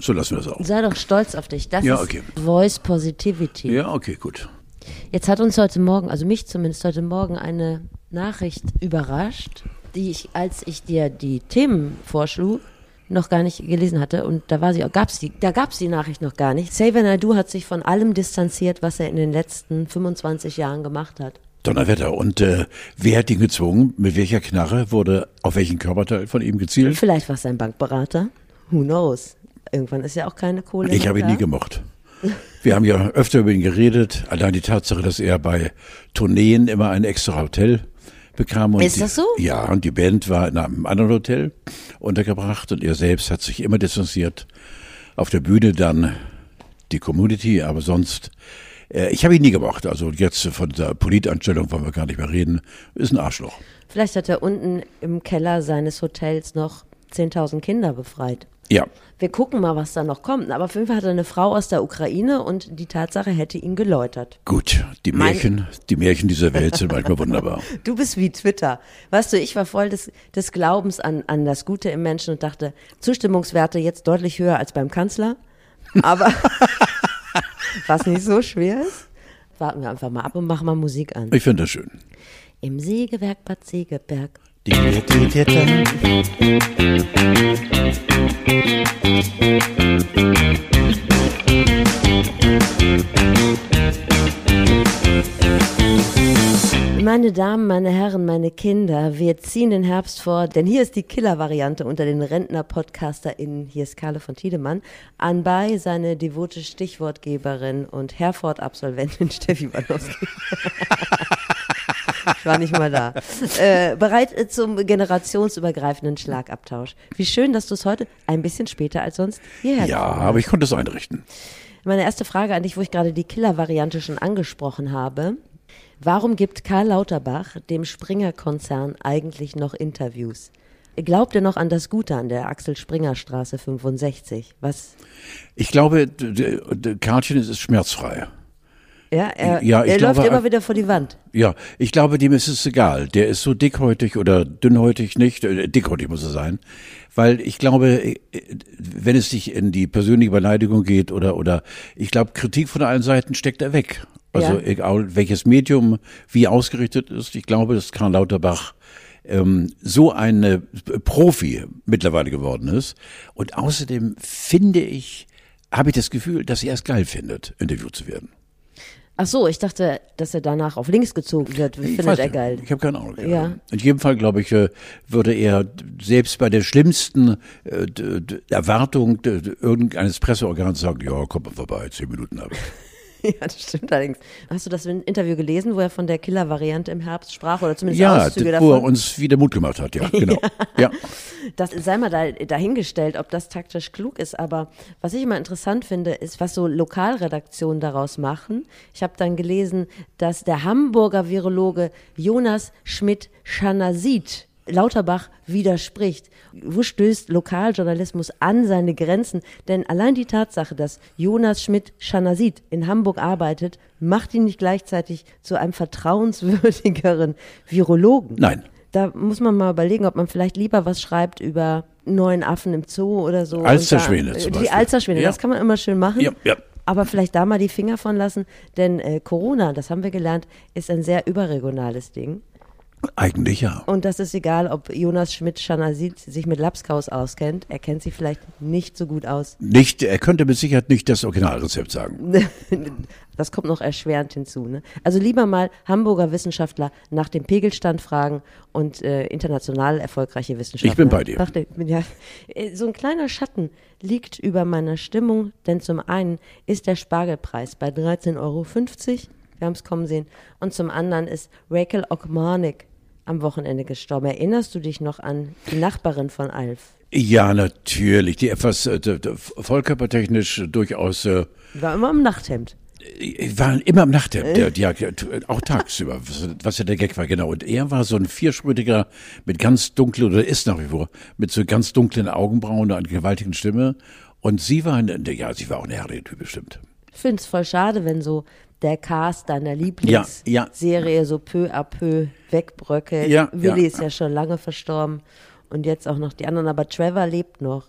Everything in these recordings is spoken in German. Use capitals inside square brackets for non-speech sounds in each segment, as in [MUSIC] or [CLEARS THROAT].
so lassen wir das auch. Sei doch stolz auf dich. Das Ja, ist okay. Voice Positivity. Ja, okay, gut. Jetzt hat uns heute Morgen, also mich zumindest heute Morgen, eine Nachricht überrascht, die ich, als ich dir die Themen vorschlug, noch gar nicht gelesen hatte. Und da war sie, gab's die, da gab's die Nachricht noch gar nicht. Xavier Naidoo hat sich von allem distanziert, was er in den letzten 25 Jahren gemacht hat. Donnerwetter. Und äh, wer hat ihn gezwungen? Mit welcher Knarre wurde auf welchen Körperteil von ihm gezielt? Vielleicht war es sein Bankberater. Who knows? Irgendwann ist ja auch keine Kohle. Ich habe ihn nie gemocht. Wir haben ja öfter über ihn geredet. Allein die Tatsache, dass er bei Tourneen immer ein extra Hotel bekam. Und Ist das so? Die, ja, und die Band war in einem anderen Hotel untergebracht und er selbst hat sich immer distanziert. Auf der Bühne dann die Community, aber sonst, äh, ich habe ihn nie gemocht. Also jetzt von der Politanstellung wollen wir gar nicht mehr reden. Ist ein Arschloch. Vielleicht hat er unten im Keller seines Hotels noch 10.000 Kinder befreit. Ja, Wir gucken mal, was da noch kommt. Aber auf jeden Fall hat er eine Frau aus der Ukraine und die Tatsache hätte ihn geläutert. gut. Die Mein- Märchen, die Märchen dieser Welt sind manchmal [LAUGHS] wunderbar. Du bist wie Twitter. Weißt du, ich war voll des, des Glaubens an, an das Gute im Menschen und dachte, Zustimmungswerte jetzt deutlich höher als beim Kanzler. Aber [LAUGHS] was nicht so schwer ist, warten wir einfach mal ab und machen mal Musik an. Ich finde das schön. Im Sägewerk Bad Segeberg. Meine Damen, meine Herren, meine Kinder, wir ziehen den Herbst vor, denn hier ist die Killer-Variante unter den Rentner-PodcasterInnen. Hier ist Carle von Tiedemann. Anbei seine devote Stichwortgeberin und Herford-Absolventin [LAUGHS] Steffi Wanowski. [LAUGHS] ich war nicht mal da. Äh, bereit äh, zum generationsübergreifenden Schlagabtausch. Wie schön, dass du es heute ein bisschen später als sonst hierher ja, aber ich konnte es einrichten. meine erste Frage an dich, wo ich gerade die Killer-Variante schon angesprochen habe. Warum gibt Karl Lauterbach dem Springer-Konzern eigentlich noch Interviews? Glaubt er noch an das Gute an der Axel-Springer-Straße 65? Was? Ich glaube, Karlchen ist schmerzfrei. Ja, er, Ja, er glaube, läuft immer äh, wieder vor die Wand. Ja, ich glaube, dem ist es egal. Der ist so dickhäutig oder dünnhäutig nicht. Äh, Dickhäutig muss er sein. Weil ich glaube, äh, wenn es sich in die persönliche Beleidigung geht oder, oder, ich glaube, Kritik von allen Seiten steckt er weg. Also, Ja. egal welches Medium wie ausgerichtet ist. Ich glaube, dass Karl Lauterbach ähm, so ein äh, Profi mittlerweile geworden ist. Und außerdem finde ich, habe ich das Gefühl, dass er es geil findet, interviewt zu werden. Ach so, ich dachte, dass er danach auf links gezogen wird. Ich Findet er geil. Ich habe keine Ahnung. Ja. In jedem Fall, glaube ich, äh, würde er selbst bei der schlimmsten äh, Erwartung irgendeines Presseorgans sagen, ja, komm mal vorbei, zehn Minuten habe ich. [LAUGHS] Ja, das stimmt allerdings. Hast du das Interview gelesen, wo er von der Killer-Variante im Herbst sprach oder zumindest Ja, Auszüge d- wo er davon? uns wieder Mut gemacht hat, ja, [LAUGHS] genau. ja. Das sei mal da, dahingestellt, ob das taktisch klug ist. Aber was ich immer interessant finde, ist, was so Lokalredaktionen daraus machen. Ich habe dann gelesen, dass der Hamburger Virologe Jonas Schmidt-Schanasit Lauterbach widerspricht. Wo stößt Lokaljournalismus an seine Grenzen? Denn allein die Tatsache, dass Jonas Schmidt-Schanasit in Hamburg arbeitet, macht ihn nicht gleichzeitig zu einem vertrauenswürdigeren Virologen. Nein. Da muss man mal überlegen, ob man vielleicht lieber was schreibt über neuen Affen im Zoo oder so. Alsterschwäne da- zum Die Beispiel. Alsterschwäne, Ja. das kann man immer schön machen. Ja, ja. Aber vielleicht da mal die Finger von lassen, denn äh, Corona, das haben wir gelernt, ist ein sehr überregionales Ding. Eigentlich ja. Und das ist egal, ob Jonas Schmidt-Schanasit sich mit Lapskaus auskennt. Er kennt sich vielleicht nicht so gut aus. Nicht, er könnte mit Sicherheit nicht das Originalrezept sagen. [LAUGHS] Das kommt noch erschwerend hinzu. Ne? Also lieber mal Hamburger Wissenschaftler nach dem Pegelstand fragen und äh, international erfolgreiche Wissenschaftler. Ich bin bei dir. Nach dem, ja, Äh, so ein kleiner Schatten liegt über meiner Stimmung, denn zum einen ist der Spargelpreis bei 13,50 Euro. Wir haben es kommen sehen. Und zum anderen ist Rachel Okmanik am Wochenende gestorben. Erinnerst du dich noch an die Nachbarin von Alf? Ja, natürlich. Die etwas äh, vollkörpertechnisch durchaus äh, War immer im Nachthemd. waren immer im Nachthemd, der, die, auch tagsüber, was, ja der Gag war, genau. Und er war so ein viersprütiger mit ganz dunklen, oder ist nach wie vor, mit so ganz dunklen Augenbrauen und einer gewaltigen Stimme. Und sie war, eine, ja, sie war auch eine herrliche Typ bestimmt. Ich finde es voll schade, wenn so der Cast deiner Ja, ja. Lieblingsserie so peu à peu wegbröckelt. Ja, Willi ja. ist ja schon lange verstorben und jetzt auch noch die anderen, aber Trevor lebt noch.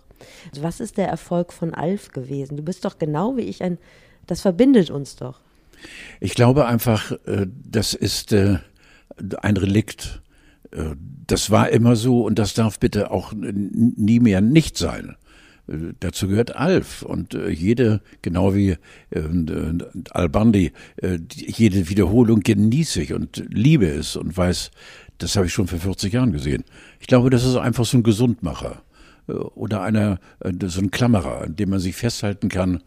Also was ist der Erfolg von Alf gewesen? Du bist doch genau wie ich ein, das verbindet uns doch. Ich glaube einfach, äh, das ist äh, ein Relikt. Äh, das war immer so und das darf bitte auch nie mehr nicht sein. Dazu gehört Alf und jede, genau wie Al-Bandi, jede Wiederholung genieße ich und liebe es und weiß, das habe ich schon vor 40 Jahren gesehen. Ich glaube, das ist einfach so ein Gesundmacher oder einer, so ein Klammerer, an dem man sich festhalten kann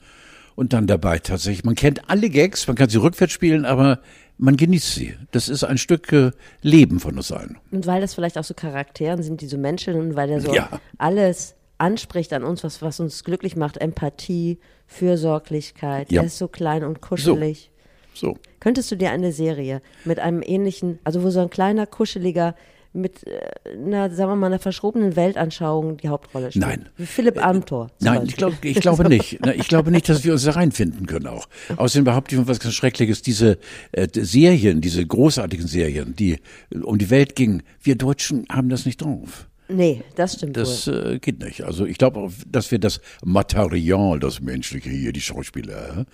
und dann dabei tatsächlich. Man kennt alle Gags, man kann sie rückwärts spielen, aber man genießt sie. Das ist ein Stück äh, Leben von uns allen. Und weil das vielleicht auch so Charakteren sind, diese Menschen, und weil er so ja. alles anspricht an uns, was, was uns glücklich macht, Empathie, Fürsorglichkeit, ja. er ist so klein und kuschelig. So. so. Könntest du dir eine Serie mit einem ähnlichen, also wo so ein kleiner, kuscheliger mit äh, einer, sagen wir mal, einer verschrobenen Weltanschauung die Hauptrolle spielt. Nein. Wie Philipp Amthor. Nein, ich, glaub, ich glaube nicht. Ich glaube nicht, dass wir uns da reinfinden können auch. Außerdem behaupte ich was ganz Schreckliches, diese äh, Serien, diese großartigen Serien, die um die Welt gingen, wir Deutschen haben das nicht drauf. Nee, das stimmt. Das äh, geht nicht. Also ich glaube, dass wir das Material, das Menschliche hier, die Schauspieler.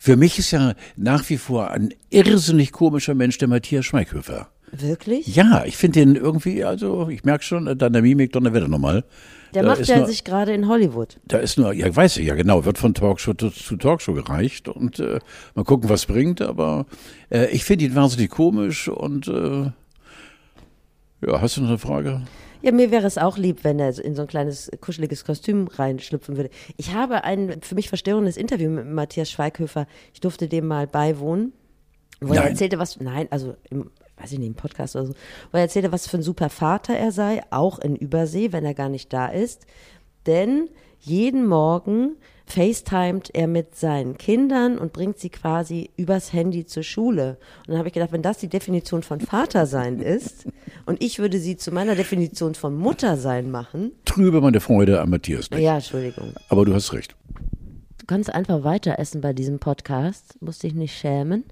Für mich ist ja nach wie vor ein irrsinnig komischer Mensch der Matthias Schweighöfer. Wirklich? Ja, ich finde den irgendwie, also ich merke schon, äh, dann der Mimik, dann wird er nochmal. Der da macht ja nur, sich gerade in Hollywood. Da ist nur, ja, weiß ich ja genau, wird von Talkshow zu, zu Talkshow gereicht und äh, mal gucken, was bringt. Aber äh, ich finde ihn wahnsinnig komisch und äh, ja, hast du noch eine Frage? Ja, mir wäre es auch lieb, wenn er in so ein kleines kuscheliges Kostüm reinschlüpfen würde. Ich habe ein für mich verstörendes Interview mit Matthias Schweighöfer. Ich durfte dem mal beiwohnen. Wo nein. er erzählte, was, nein, also im weiß ich nicht, im Podcast oder so, wo er erzählte, was für ein super Vater er sei, auch in Übersee, wenn er gar nicht da ist. Denn jeden Morgen FaceTimet er mit seinen Kindern und bringt sie quasi übers Handy zur Schule. Und dann habe ich gedacht, wenn das die Definition von Vater sein ist und ich würde sie zu meiner Definition von Mutter sein machen. Trübe meine Freude an Matthias nicht. Ja, Entschuldigung. Aber du hast recht. Du kannst einfach weiter essen bei diesem Podcast, musst dich nicht schämen.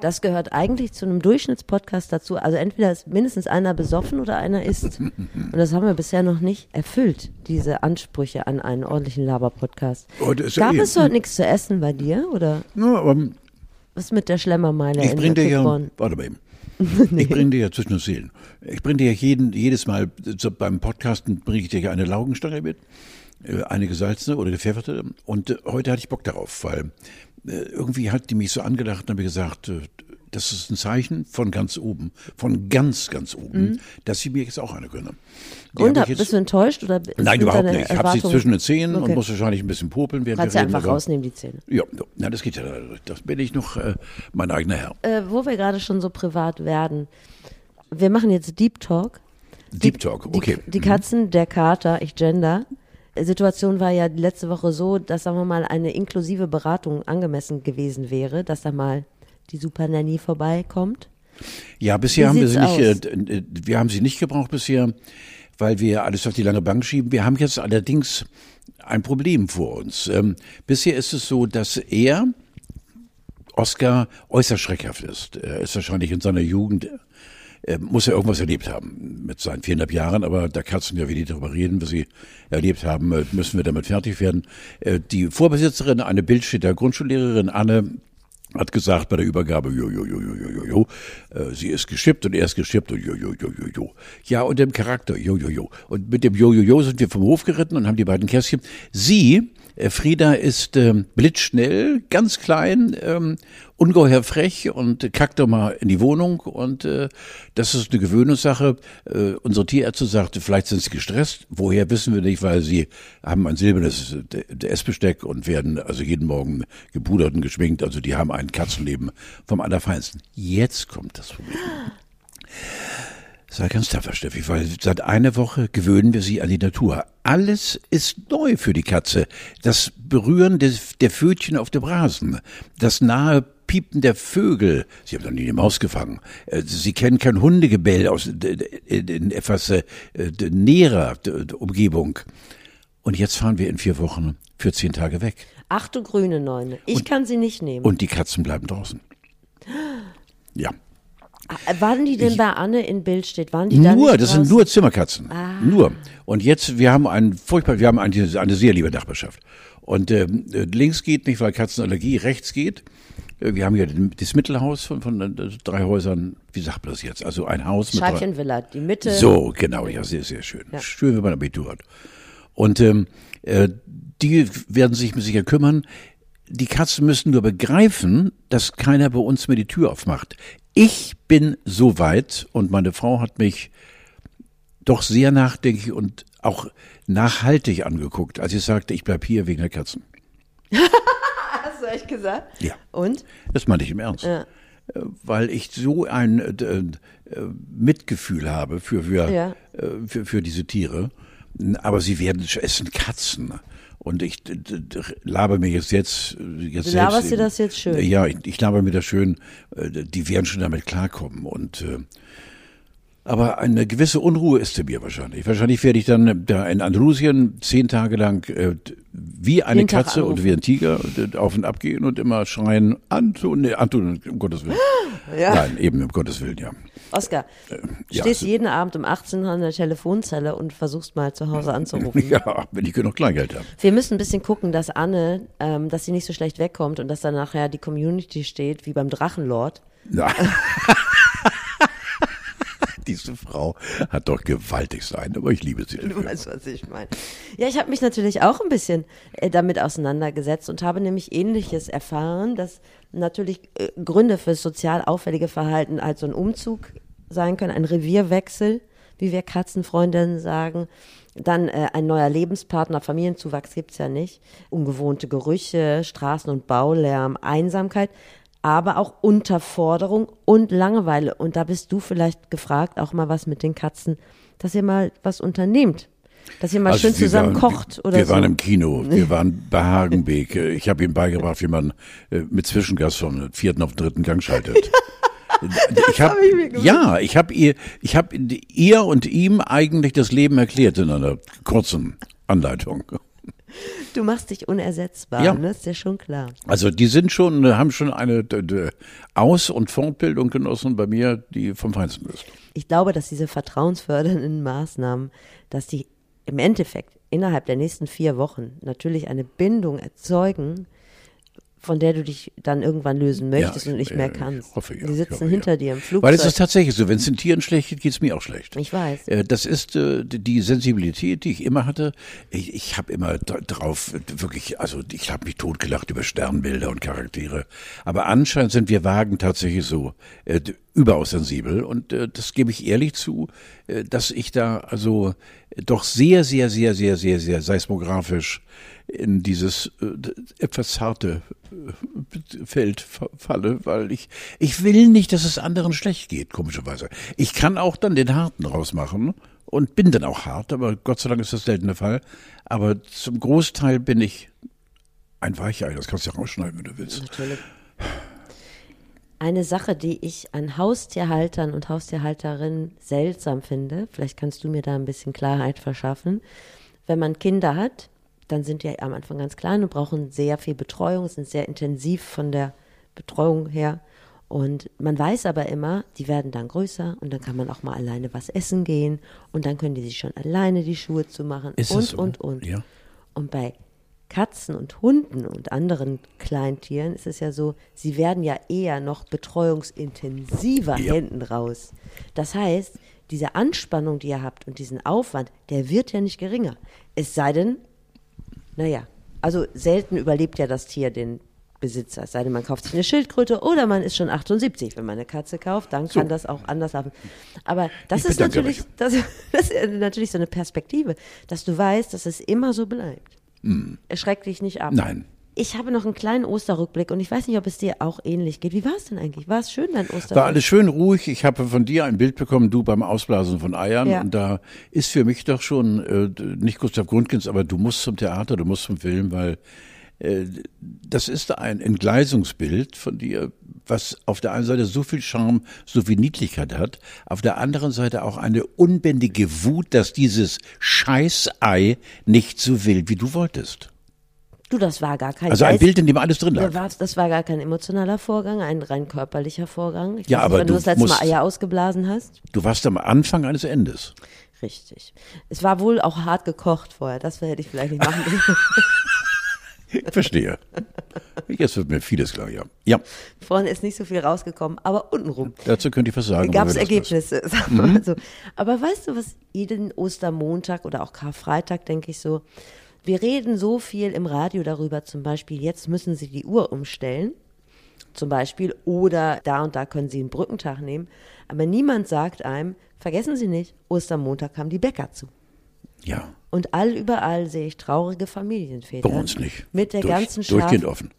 Das gehört eigentlich zu einem Durchschnittspodcast dazu. Also entweder ist mindestens einer besoffen oder einer isst. [LAUGHS] Und das haben wir bisher noch nicht erfüllt, diese Ansprüche an einen ordentlichen Laber-Podcast. Oh, Gab ja es heute nichts zu essen bei dir? Oder? Ja, aber, Was mit der Schlemmermeile ich [LAUGHS] bring dir ja, Warte mal eben. nee. Ich bringe dir ja zwischen den Seelen. Ich bringe dir ja jeden, jedes Mal so beim Podcasten bringe ich dir ja eine Laugenstange mit, äh, eine gesalzene oder gepfefferte. Und äh, heute hatte ich Bock darauf, weil äh, irgendwie hat die mich so angelacht und habe gesagt, äh, das ist ein Zeichen von ganz oben, von ganz, ganz oben, mhm. dass sie mir jetzt auch eine gönnen. Die und jetzt, bist du enttäuscht oder? Nein, überhaupt nicht. Ich habe sie zwischen den Zähnen okay. und muss wahrscheinlich ein bisschen popeln. Während Kannst du einfach rausnehmen, die Zähne. Ja, ja, das geht ja. Das bin ich noch äh, mein eigener Herr. Äh, wo wir gerade schon so privat werden. Wir machen jetzt Deep Talk. Deep Talk, okay. Die, die Katzen, der Kater, ich gender. Situation war ja letzte Woche so, dass, sagen wir mal, eine inklusive Beratung angemessen gewesen wäre, dass da mal die Super Nanny vorbeikommt. Ja, bisher Wie haben wir sie nicht, äh, äh, wir haben sie nicht gebraucht bisher, weil wir alles auf die lange Bank schieben. Wir haben jetzt allerdings ein Problem vor uns. Ähm, bisher ist es so, dass er, Oscar, äußerst schreckhaft ist. Er ist wahrscheinlich in seiner Jugend äh, muss er irgendwas erlebt haben mit seinen viereinhalb Jahren, aber da kannst du ja wenig darüber reden, was sie erlebt haben, äh, müssen wir damit fertig werden. Äh, die Vorbesitzerin, eine Bildstädter Grundschullehrerin Anne, hat gesagt bei der Übergabe, jo, jo, jo, jo, jo, jo, jo, äh, sie ist geschippt und er ist geschippt und jo, jo, jo, jo, jo. Ja, und dem Charakter, jo, jo, jo. Und mit dem jo, jo, jo sind wir vom Hof geritten und haben die beiden Kästchen. Sie äh, Frieda ist ähm, blitzschnell, ganz klein, ähm, ungeheuer frech und kackt doch mal in die Wohnung und äh, das ist eine Gewöhnungssache. Äh, unsere Tierärzte sagte, vielleicht sind sie gestresst. Woher wissen wir nicht, weil sie haben ein silbernes äh, Essbesteck und werden also jeden Morgen gepudert und geschminkt. Also die haben ein Katzenleben vom Allerfeinsten. Jetzt kommt das Problem. Sei ganz tapfer, Steffi, weil seit einer Woche gewöhnen wir sie an die Natur. Alles ist neu für die Katze. Das Berühren des, der Fötchen auf dem Rasen, das nahe Piepen der Vögel. Sie haben noch nie eine Maus gefangen. Äh, sie kennen kein Hundegebell aus in etwas äh, näherer Umgebung. Und jetzt fahren wir in vier Wochen für zehn Tage weg. Ach du grüne Neune. Ich und, kann sie nicht nehmen. Und die Katzen bleiben draußen. Ja. Ah, Waren die denn bei Anne in Bild steht? Waren die Nur, das sind nur Zimmerkatzen. Ah. Nur. Und jetzt, wir haben einen furchtbar, wir haben eine, eine sehr liebe Nachbarschaft. Und äh, links geht nicht, weil Katzenallergie, rechts geht. Äh, Wir haben den- das Mittelhaus von, von äh, drei Häusern. Wie sagt man das jetzt? Also ein Haus mit drei. Scheibchenvilla, die Mitte. So, genau, ja, sehr, sehr schön. Ja. Schön, wenn man Abitur hat. Und ähm, äh, die werden sich sicher kümmern. Die Katzen müssen nur begreifen, dass keiner bei uns mehr die Tür aufmacht. Ich bin so weit und meine Frau hat mich doch sehr nachdenklich und auch nachhaltig angeguckt, als ich sagte, ich bleib hier wegen der Katzen. [LAUGHS] Hast du echt gesagt? Ja. Und? Das meinte ich im Ernst. Ja. Äh, Weil ich so ein äh, äh, Mitgefühl habe für, für, Ja. äh, für, für diese Tiere. Aber sie werden, es sind Katzen. Und ich laber mir jetzt, jetzt, jetzt Du selbst laberst dir das jetzt schön. Ja, ich, ich laber mir das schön. äh, Die werden schon damit klarkommen. Und äh, aber eine gewisse Unruhe ist in mir wahrscheinlich. Wahrscheinlich werde ich dann da in Andalusien zehn Tage lang äh, wie eine Jeden Katze und wie ein Tiger auf und ab gehen und immer schreien, Anton, nee, Anton, um Gottes Willen. [GASPS] Ja. Nein, eben um Gottes Willen, ja. Oskar, ja, stehst jeden Abend um 18 Uhr an der Telefonzelle und versuchst mal zu Hause anzurufen. [LAUGHS] Ja, wenn ich genug Kleingeld habe. Wir müssen ein bisschen gucken, dass Anne, ähm, dass sie nicht so schlecht wegkommt und dass dann nachher die Community steht, wie beim Drachenlord. Na. [LAUGHS] Diese Frau hat doch gewaltig sein, aber ich liebe sie. Du dafür. weißt, was ich meine. Ja, ich habe mich natürlich auch ein bisschen äh, damit auseinandergesetzt und habe nämlich Ähnliches erfahren, dass natürlich äh, Gründe für sozial auffällige Verhalten als so ein Umzug sein können, ein Revierwechsel, wie wir Katzenfreundinnen sagen. Dann äh, ein neuer Lebenspartner, Familienzuwachs gibt's ja nicht, ungewohnte Gerüche, Straßen- und Baulärm, Einsamkeit, aber auch Unterforderung und Langeweile. Und da bist du vielleicht gefragt, auch mal was mit den Katzen, dass ihr mal was unternehmt. Dass ihr mal Also schön wir zusammen waren, kocht oder Wir so. waren im Kino, [LAUGHS] wir waren bei Hagenbeek. Ich habe ihm beigebracht, wie man äh, mit Zwischengas vom vierten auf den dritten Gang schaltet. [LAUGHS] ich hab, hab ich ja, ich habe ihr, ich habe ihr und ihm eigentlich das Leben erklärt in einer kurzen Anleitung. Du machst dich unersetzbar, Ja. ne? Ist ja schon klar. Also die sind schon, äh, haben schon eine Aus- und Fortbildung genossen bei mir, die vom Feinsten ist. Ich glaube, dass diese vertrauensfördernden Maßnahmen, dass die im Endeffekt innerhalb der nächsten vier Wochen natürlich eine Bindung erzeugen, von der du dich dann irgendwann lösen möchtest Ja, und nicht mehr ich kannst. hoffe, ja, Die ich sitzen hoffe, hinter ja. dir im Flugzeug. Weil es ist tatsächlich so, wenn es den Tieren schlecht geht, geht es mir auch schlecht. ich weiß. Äh, Das ist äh, die Sensibilität, die ich immer hatte. Ich, ich habe immer drauf wirklich, also ich habe mich totgelacht über Sternbilder und Charaktere. Aber anscheinend sind wir Wagen tatsächlich so äh, überaus sensibel. Und äh, das gebe ich ehrlich zu, äh, dass ich da also doch sehr, sehr, sehr, sehr, sehr, sehr seismografisch in dieses äh, etwas zarte äh, Feld fa- falle, weil ich ich will nicht, dass es anderen schlecht geht, komischerweise. Ich kann auch dann den Harten rausmachen und bin dann auch hart, aber Gott sei Dank ist das selten der Fall. Aber zum Großteil bin ich ein Weichei, das kannst du ja rausschneiden, wenn du willst. Natürlich. Eine Sache, die ich an Haustierhaltern und Haustierhalterinnen seltsam finde, vielleicht kannst du mir da ein bisschen Klarheit verschaffen. Wenn man Kinder hat, dann sind die am Anfang ganz klein und brauchen sehr viel Betreuung, sind sehr intensiv von der Betreuung her. Und man weiß aber immer, die werden dann größer und dann kann man auch mal alleine was essen gehen und dann können die sich schon alleine die Schuhe zu machen Ist und, so? und, und. Ja. Und bei Katzen und Hunden und anderen Kleintieren ist es ja so, sie werden ja eher noch betreuungsintensiver Ja. hinten raus. Das heißt, diese Anspannung, die ihr habt und diesen Aufwand, der wird ja nicht geringer. Es sei denn, naja, also selten überlebt ja das Tier den Besitzer. Es sei denn, man kauft sich eine Schildkröte oder man ist schon 78. Wenn man eine Katze kauft, dann kann das auch anders laufen. Aber das Ich ist natürlich, das, [LAUGHS] das ist natürlich so eine Perspektive, dass du weißt, dass es immer so bleibt. Erschreck dich nicht ab. Hm. Nein. Ich habe noch einen kleinen Osterrückblick und ich weiß nicht, ob es dir auch ähnlich geht. Wie war es denn eigentlich? War es schön, dein Osterrückblick? War alles schön ruhig. Ich habe von dir ein Bild bekommen, du beim Ausblasen von Eiern. Ja. Und da ist für mich doch schon, äh, nicht Gustav Grundkins, aber du musst zum Theater, du musst zum Film, weil äh, das ist ein Entgleisungsbild von dir, was auf der einen Seite so viel Charme, so viel Niedlichkeit hat, auf der anderen Seite auch eine unbändige Wut, dass dieses Scheißei nicht so will, wie du wolltest. Du, das war gar kein Also ein Geist- Bild, in dem alles drin lag. war- Das war gar kein emotionaler Vorgang, ein rein körperlicher Vorgang. Ich Ja, aber nicht, wenn du du das letzte Mal musst- Eier ausgeblasen hast. Du warst am Anfang eines Endes. Richtig. Es war wohl auch hart gekocht vorher. Das hätte ich vielleicht nicht machen [LAUGHS] dürfen. Ich verstehe. Jetzt wird mir vieles klar, ja. Ja, Vorne ist nicht so viel rausgekommen, aber untenrum dazu könnte ich was sagen. gab es. Ergebnisse. [LAUGHS] Wir mal so. Aber weißt du, was jeden Ostermontag oder auch Karfreitag, denke ich so, wir reden so viel im Radio darüber, zum Beispiel, jetzt müssen Sie die Uhr umstellen, zum Beispiel, oder da und da können Sie einen Brückentag nehmen. Aber niemand sagt einem, vergessen Sie nicht, Ostermontag haben die Bäcker zu. Ja, Und all überall sehe ich traurige Familienväter. bei uns nicht. Mit der Durch, ganzen Schar. Durchgehend offen.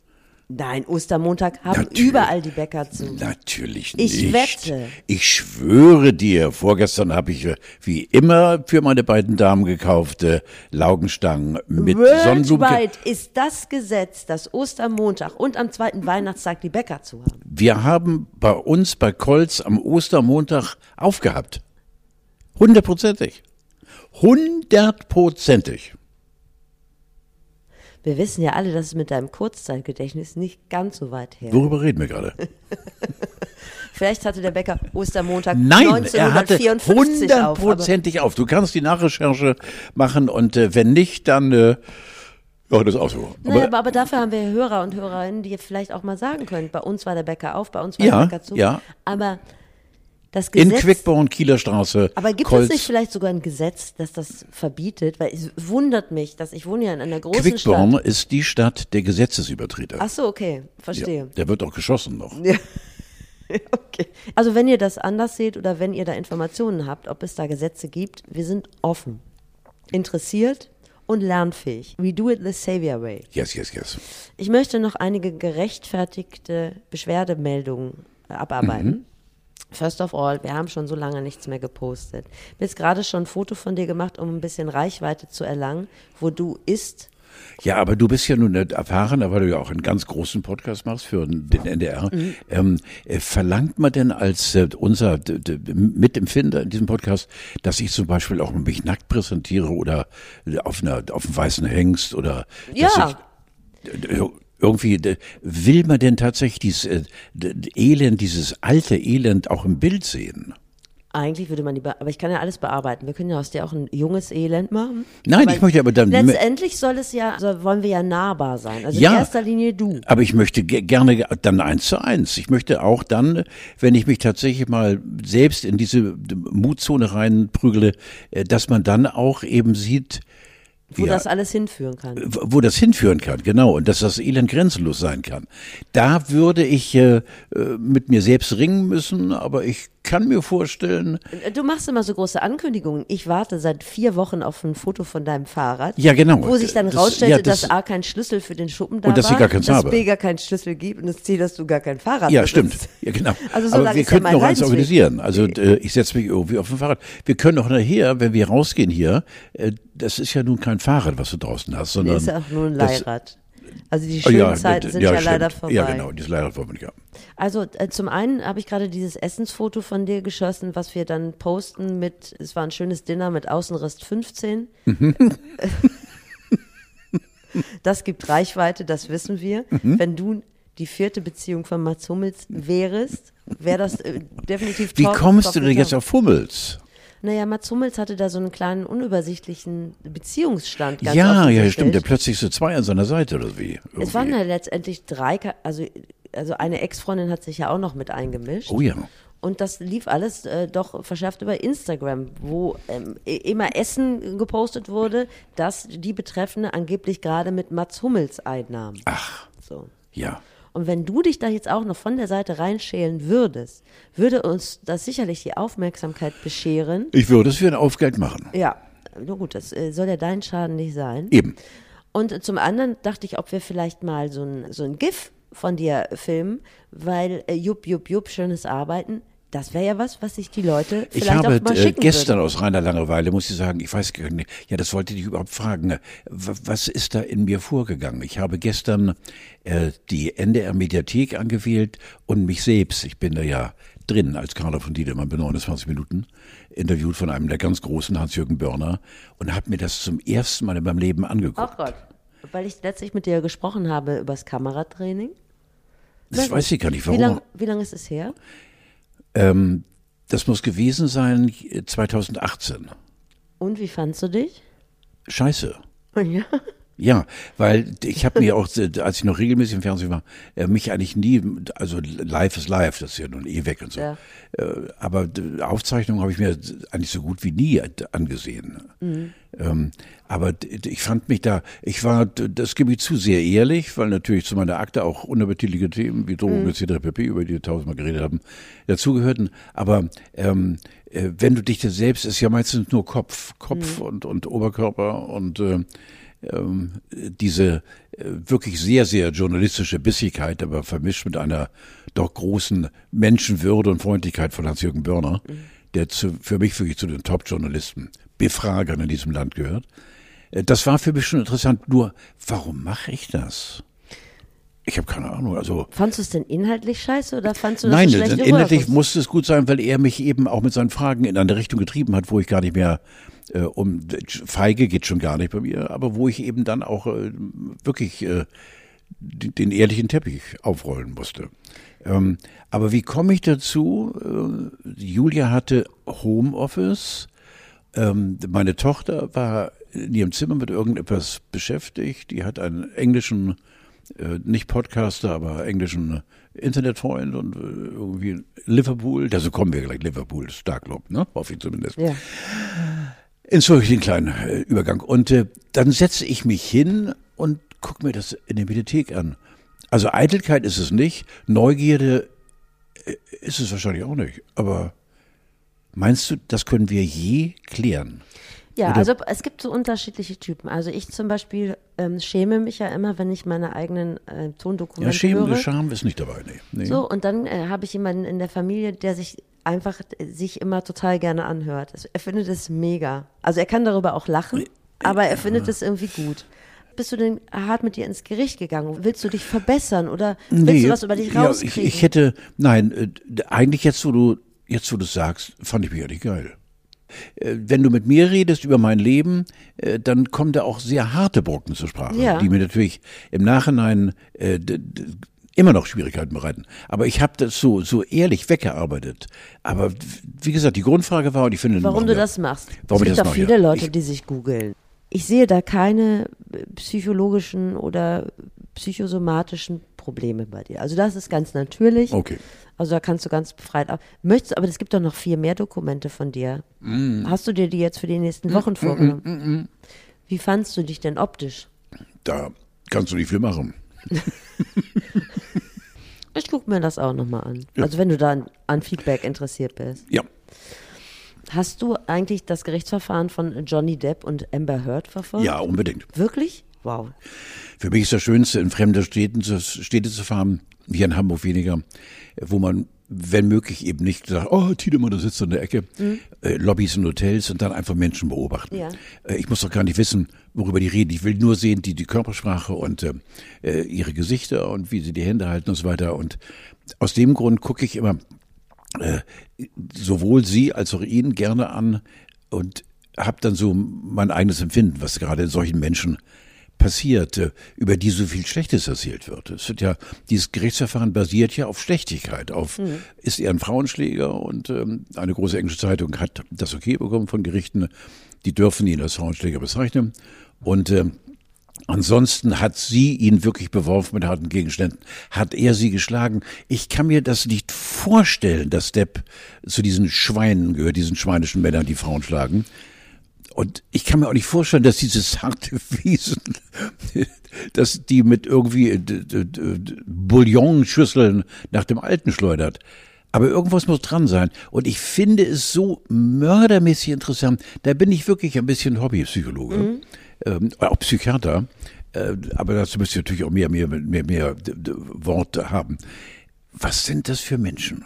Nein, Ostermontag haben Natürlich. überall die Bäcker zu. Natürlich Ich nicht. wette. Ich schwöre dir, vorgestern habe ich äh, wie immer für meine beiden Damen gekaufte Laugenstangen mit Sonnenblumen. Worldwide ist das Gesetz, dass Ostermontag und am zweiten Weihnachtstag die Bäcker zu haben. Wir haben bei uns bei Kolz am Ostermontag aufgehabt. Hundertprozentig. Hundertprozentig. Wir wissen ja alle, dass es mit deinem Kurzzeitgedächtnis nicht ganz so weit her. Worüber reden wir gerade? [LAUGHS] Vielleicht hatte der Bäcker Ostermontag Nein, er hatte 1954 auf. aber- hundertprozentig auf. Du kannst die Nachrecherche machen und äh, wenn nicht, dann äh, ja, das ist auch so. Naja, aber, aber dafür haben wir Hörer und Hörerinnen, die vielleicht auch mal sagen können, bei uns war der Bäcker auf, bei uns war Ja, der Bäcker zu. ja. Aber das in Gesetz... Quickborn, Kieler Straße, aber gibt Kolz, es nicht vielleicht sogar ein Gesetz, das das verbietet? Weil es wundert mich, dass ich wohne ja in einer großen Quickborn Stadt. ist die Stadt der Gesetzesübertreter. Ach so, okay, ja, verstehe. der wird auch geschossen noch. [LAUGHS] Okay. Also wenn ihr das anders seht oder wenn ihr da Informationen habt, ob es da Gesetze gibt, wir sind offen, interessiert und lernfähig. We do it the Savior way. Yes, yes, yes. Ich möchte noch einige gerechtfertigte Beschwerdemeldungen äh, abarbeiten. First of all, wir haben schon so lange nichts mehr gepostet. Habe jetzt gerade schon ein Foto von dir gemacht, um ein bisschen Reichweite zu erlangen, wo du isst. Ja, aber du bist ja nun nicht erfahren, weil du ja auch einen ganz großen Podcast machst für den NDR. Mhm. Ähm, äh, verlangt man denn als äh, unser Mitempfinder in diesem Podcast, dass ich zum Beispiel auch mich nackt präsentiere oder auf einer auf einem weißen Hengst oder Ja. ich, äh, irgendwie d- will man denn tatsächlich dieses äh, Elend, dieses alte Elend auch im Bild sehen? Eigentlich würde man die, be- aber ich kann ja alles bearbeiten. Wir können ja aus dir auch ein junges Elend machen. Nein, aber ich möchte aber dann Letztendlich soll es ja, also wollen wir ja nahbar sein. Also Ja. in erster Linie du. Aber ich möchte ge gerne dann eins zu eins. Ich möchte auch dann, wenn ich mich tatsächlich mal selbst in diese Mutzone reinprügele, äh, dass man dann auch eben sieht, wo ja, das alles hinführen kann. w- wo das hinführen kann, genau, und dass das Elend grenzenlos sein kann. Da würde ich äh, äh, mit mir selbst ringen müssen, aber ich kann mir vorstellen, Du machst immer so große Ankündigungen. Ich warte seit vier Wochen auf ein Foto von deinem Fahrrad. Ja, genau. Wo sich dann Das- rausstellte, ja, das- dass A kein Schlüssel für den Schuppen da Und dass war, ich gar keins dass habe. B gar keinen Schlüssel gibt und das C, dass du gar kein Fahrrad Ja, besitzt. stimmt. Ja, genau. [LAUGHS] Also so Aber wir ja könnten mein noch eins organisieren. Also äh, ich setze mich irgendwie auf dem Fahrrad. Wir können auch nachher, wenn wir rausgehen hier, äh, das ist ja nun kein Fahrrad, was du draußen hast, sondern ist ja auch nur ein das- Leihrad. Also die Oh, schönen Zeiten das- sind ja, stimmt. leider vorbei. Ja, genau, die ist leider vorbei, ja. Also äh, zum einen habe ich gerade dieses Essensfoto von dir geschossen, was wir dann posten mit, es war ein schönes Dinner mit Außenrest 15. Mhm. [LAUGHS] [LAUGHS] das gibt Reichweite, das wissen wir. Mhm. Wenn du die vierte Beziehung von Mats Hummels wärest, wäre das äh, definitiv Wie top, kommst top du denn jetzt auf Hummels? Naja, Mats Hummels hatte da so einen kleinen, unübersichtlichen Beziehungsstand. Ganz Ja, ja, stimmt. Der plötzlich so zwei an seiner Seite oder wie? Es waren Irgendwie. ja letztendlich drei, also, also eine Ex-Freundin hat sich ja auch noch mit eingemischt. Oh ja. Und das lief alles äh, doch verschärft über Instagram, wo ähm, i- immer Essen gepostet wurde, das die Betreffende angeblich gerade mit Mats Hummels einnahm. Ach, So. ja. Und wenn du dich da jetzt auch noch von der Seite reinschälen würdest, würde uns das sicherlich die Aufmerksamkeit bescheren. Ich würde es für ein Aufgeld machen. Ja, nur gut, das äh, soll ja dein Schaden nicht sein. Eben. Und zum anderen dachte ich, ob wir vielleicht mal so ein, so ein GIF von dir filmen, weil äh, jupp, jupp, jupp, schönes Arbeiten, das wäre ja was, was sich die Leute Ich vielleicht habe auch mal äh, schicken gestern würden. aus reiner Langeweile, muss ich sagen, ich weiß gar nicht, ja, das wollte ich überhaupt fragen, äh, wa- was ist da in mir vorgegangen? Ich habe gestern äh, die NDR Mediathek angewählt und mich selbst, ich bin da ja drin als Carla von Diedemann bei 29 Minuten, interviewt von einem der ganz großen Hans-Jürgen Börner und habe mir das zum ersten Mal in meinem Leben angeguckt. Ach Gott. Weil ich letztlich mit dir gesprochen habe über das Kameratraining. Das weiß ich gar nicht, Wie warum. lange wie lang ist es her? Ähm, das muss gewesen sein äh, 2018. Und wie fandst du dich? Scheiße. [LAUGHS] Ja. Ja, weil ich habe mir auch, als ich noch regelmäßig im Fernsehen war, äh, mich eigentlich nie, also live ist live, das ist ja nun eh weg und so. Ja. Äh, Aber Aufzeichnungen habe ich mir eigentlich so gut wie nie angesehen. Ähm, aber ich fand mich da, ich war, das gebe ich zu, sehr ehrlich, weil natürlich zu meiner Akte auch unappetitliche Themen wie Drogen etc. pp., über die wir tausendmal geredet haben, dazugehörten. Aber ähm, äh, wenn du dich da selbst, ist ja meistens nur Kopf, Kopf und, und Oberkörper und äh, ähm, diese äh, wirklich sehr, sehr journalistische Bissigkeit, aber vermischt mit einer doch großen Menschenwürde und Freundlichkeit von Hans-Jürgen Börner, der zu, für mich wirklich zu den Top-Journalisten, Befragern in diesem Land gehört. Äh, Das war für mich schon interessant. Nur, warum mache ich das? Ich habe keine Ahnung. Also Fandst du es denn inhaltlich scheiße oder fandst du, dass Nein, schlecht inhaltlich musste es gut sein, weil er mich eben auch mit seinen Fragen in eine Richtung getrieben hat, wo ich gar nicht mehr äh, um feige geht schon gar nicht bei mir, aber wo ich eben dann auch äh, wirklich äh, den, ehrlichen Teppich aufrollen musste. Ähm, aber wie komme ich dazu? Äh, Julia hatte Homeoffice. Ähm, meine Tochter war in ihrem Zimmer mit irgendetwas beschäftigt. Die hat einen englischen, äh, nicht Podcaster, aber englischen Internetfreund und äh, irgendwie Liverpool. Also kommen wir gleich, Liverpool, Starclub, ne? Hoffe ich zumindest. Ja. Entschuldige den kleinen äh, Übergang. Und äh, dann setze ich mich hin und gucke mir das in der Mediathek an. Also Eitelkeit ist es nicht, Neugierde äh, ist es wahrscheinlich auch nicht. Aber meinst du, das können wir je klären? Ja, Oder- also es gibt so unterschiedliche Typen. Also ich zum Beispiel ähm, schäme mich ja immer, wenn ich meine eigenen äh, Ja, Tondokumente Schämen, höre. Scham ist nicht dabei. Nee. nee. So, und dann äh, habe ich jemanden in der Familie, der sich einfach sich immer total gerne anhört. Er findet es mega. Also er kann darüber auch lachen, aber er findet es irgendwie gut. Bist du denn hart mit dir ins Gericht gegangen? Willst du dich verbessern oder willst du was über dich ja, rauskriegen? ich, ich hätte, nein, äh, eigentlich jetzt, wo du, jetzt wo du sagst, fand ich mich ehrlich geil. Äh, Wenn du mit mir redest über mein Leben, äh, dann kommen da auch sehr harte Brocken zur Sprache, Ja. die mir natürlich im Nachhinein immer noch Schwierigkeiten bereiten. Aber ich habe das so so ehrlich weggearbeitet. Aber wie gesagt, die Grundfrage war, und ich finde, Warum du das machst. Warum es gibt das auch viele. Leute, Ich- die sich googeln. Ich sehe da keine psychologischen oder psychosomatischen Probleme bei dir. Also das ist ganz natürlich. Okay. Also da kannst du ganz befreit auf. Möchtest, aber es gibt doch noch viel mehr Dokumente von dir. Mm. Hast du dir die jetzt für die nächsten Wochen vorgenommen? Wie fandst du dich denn optisch? Da kannst du nicht viel machen. [LAUGHS] Ich gucke mir das auch nochmal an. Also wenn du da an, Feedback interessiert bist. Ja. Hast du eigentlich das Gerichtsverfahren von Johnny Depp und Amber Heard verfolgt? Ja, unbedingt. Wirklich? Wow. Für mich ist das Schönste, in fremde Städten zu, Städte zu fahren, hier in Hamburg weniger, wo man, wenn möglich, eben nicht sagt, oh, Tiedemann, da sitzt in der Ecke, äh, Lobbys in Hotels und dann einfach Menschen beobachten. Ja. Äh, ich muss doch gar nicht wissen, worüber die reden. Ich will nur sehen, die, die Körpersprache und äh, äh, ihre Gesichter und wie sie die Hände halten und so weiter. Und aus dem Grund gucke ich immer äh, sowohl sie als auch ihn gerne an und habe dann so mein eigenes Empfinden, was gerade in solchen Menschen passiert, über die so viel Schlechtes erzählt wird. Es wird ja, dieses Gerichtsverfahren basiert ja auf Schlechtigkeit, auf, ist er ein Frauenschläger und ähm, eine große englische Zeitung hat das okay bekommen von Gerichten, die dürfen ihn als Frauenschläger bezeichnen und ähm, Ansonsten hat sie ihn wirklich beworfen mit harten Gegenständen. Hat er sie geschlagen? Ich kann mir das nicht vorstellen, dass Depp zu diesen Schweinen gehört, diesen schweinischen Männern, die Frauen schlagen. Und ich kann mir auch nicht vorstellen, dass dieses harte [LAUGHS] Wesen, dass die mit irgendwie äh, Bouillonschüsseln nach dem Alten schleudert. Aber irgendwas muss dran sein. Und ich finde es so mördermäßig interessant. Da bin ich wirklich ein bisschen Hobbypsychologe, ähm, auch Psychiater. Äh, aber dazu müsst ihr natürlich auch mehr, mehr, mehr, mehr Worte haben. Was sind das für Menschen?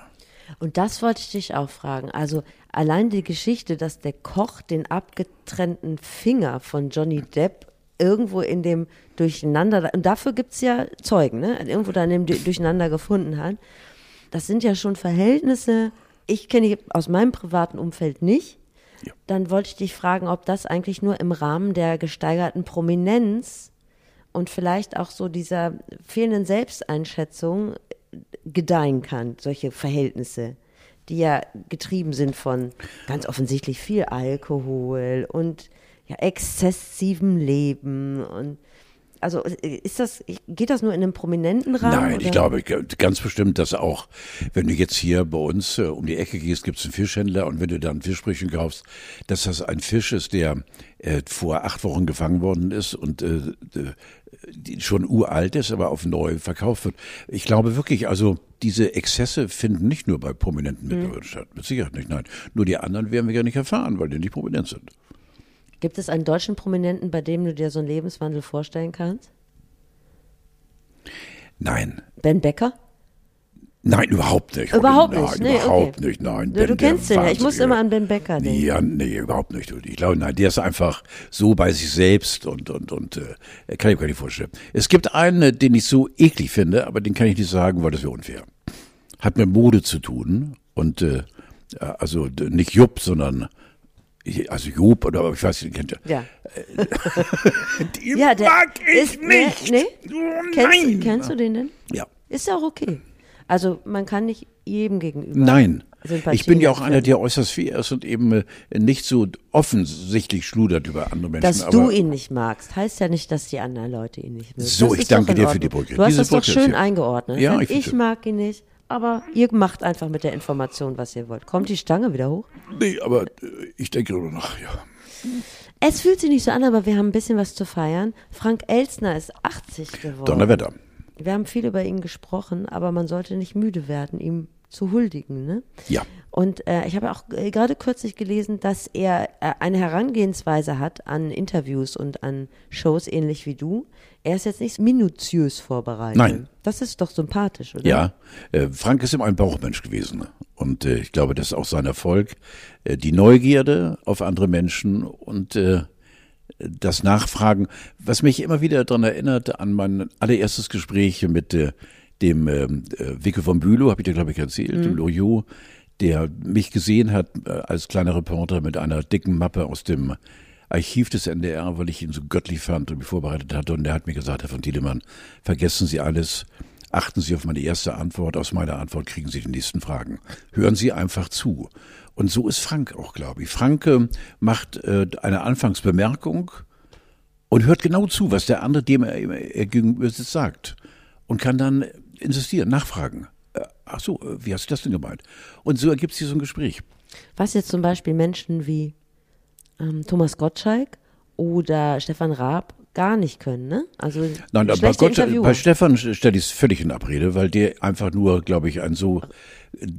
Und das wollte ich dich auch fragen. Also allein die Geschichte, dass der Koch den abgetrennten Finger von Johnny Depp irgendwo in dem Durcheinander, und dafür gibt es ja Zeugen, ne? irgendwo da in dem Du- Durcheinander gefunden hat. Das sind ja schon Verhältnisse, ich kenne aus meinem privaten Umfeld nicht. Ja. Dann wollte ich dich fragen, ob das eigentlich nur im Rahmen der gesteigerten Prominenz und vielleicht auch so dieser fehlenden Selbsteinschätzung gedeihen kann, solche Verhältnisse, die ja getrieben sind von ganz offensichtlich viel Alkohol und ja, exzessivem Leben und also ist das, geht das nur in einem prominenten Rahmen? Nein, oder? ich glaube ganz bestimmt, dass auch, wenn du jetzt hier bei uns äh, um die Ecke gehst, gibt es einen Fischhändler und wenn du dann Fischbrötchen kaufst, dass das ein Fisch ist, der äh, vor acht Wochen gefangen worden ist und äh, schon uralt ist, aber auf neu verkauft wird. Ich glaube wirklich, also diese Exzesse finden nicht nur bei prominenten Mitbürgern mhm. statt. Mit Sicherheit nicht, nein. Nur die anderen werden wir ja nicht erfahren, weil die nicht prominent sind. Gibt es einen deutschen Prominenten, bei dem du dir so einen Lebenswandel vorstellen kannst? Nein. Ben Becker? Nein, überhaupt nicht. Überhaupt nein, nicht. Nee, überhaupt okay. nicht. Nein. Du, ben, du kennst den ja. Ich muss immer an Ben Becker denken. Ja, nee, überhaupt nicht. Ich glaube, nein, der ist einfach so bei sich selbst und und und äh, kann ich mir gar nicht vorstellen. Es gibt einen, den ich so eklig finde, aber den kann ich nicht sagen, weil das wäre unfair. Hat mit Mode zu tun und äh, also nicht Jupp, sondern also Job oder ich weiß nicht, kennt ihr. Ja. [LAUGHS] Die ja, der mag ich ist, nicht. Nee, nee. Oh, kennst, kennst, du den denn? Ja. Ist ja auch okay. Also man kann nicht jedem gegenüber. Nein. Ich bin ja auch einer, der äußerst fair ist und eben äh, nicht so offensichtlich schludert über andere Menschen. Dass du ihn nicht magst, heißt ja nicht, dass die anderen Leute ihn nicht mögen. So, das ich danke dir für die Brücke. Du hast Diese das doch schön eingeordnet. Ja, ich, ich mag ihn nicht aber ihr macht einfach mit der Information, was ihr wollt. Kommt die Stange wieder hoch? Nee, aber äh, ich denke darüber nach, ja. Es fühlt sich nicht so an, aber wir haben ein bisschen was zu feiern. Frank Elstner ist 80 geworden. Donnerwetter. Wir haben viel über ihn gesprochen, aber man sollte nicht müde werden, ihm zu huldigen. Ne? Ja. Und äh, ich habe auch äh, gerade kürzlich gelesen, dass er äh, eine Herangehensweise hat an Interviews und an Shows, ähnlich wie du. Er ist jetzt nicht minutiös vorbereitet. Nein. Das ist doch sympathisch, oder? Ja, äh, Frank ist immer ein Bauchmensch gewesen. Und äh, ich glaube, das ist auch sein Erfolg. Äh, die Neugierde auf andere Menschen und das Nachfragen, was mich immer wieder daran erinnert an mein allererstes Gespräch mit äh, dem äh, Wicke von Bülow, habe ich dir, glaube ich, erzählt, mhm. dem Loriot, der mich gesehen hat äh, als kleiner Reporter mit einer dicken Mappe aus dem Archiv des NDR, weil ich ihn so göttlich fand und mich vorbereitet hatte. Und er hat mir gesagt, Herr von Tiedemann, vergessen Sie alles, achten Sie auf meine erste Antwort, aus meiner Antwort kriegen Sie die nächsten Fragen. Hören Sie einfach zu. Und so ist Frank auch, glaube ich. Frank äh, macht äh, eine Anfangsbemerkung und hört genau zu, was der andere, dem er, er gegenüber sitzt, sagt. Und kann dann insistieren, nachfragen. Äh, ach so, äh, wie hast du das denn gemeint? Und so ergibt sich so ein Gespräch. Was jetzt zum Beispiel Menschen wie ähm, Thomas Gottschalk oder Stefan Raab gar nicht können, ne? Also Nein, bei, Gott, bei Stefan stelle ich es völlig in Abrede, weil der einfach nur, glaube ich, ein so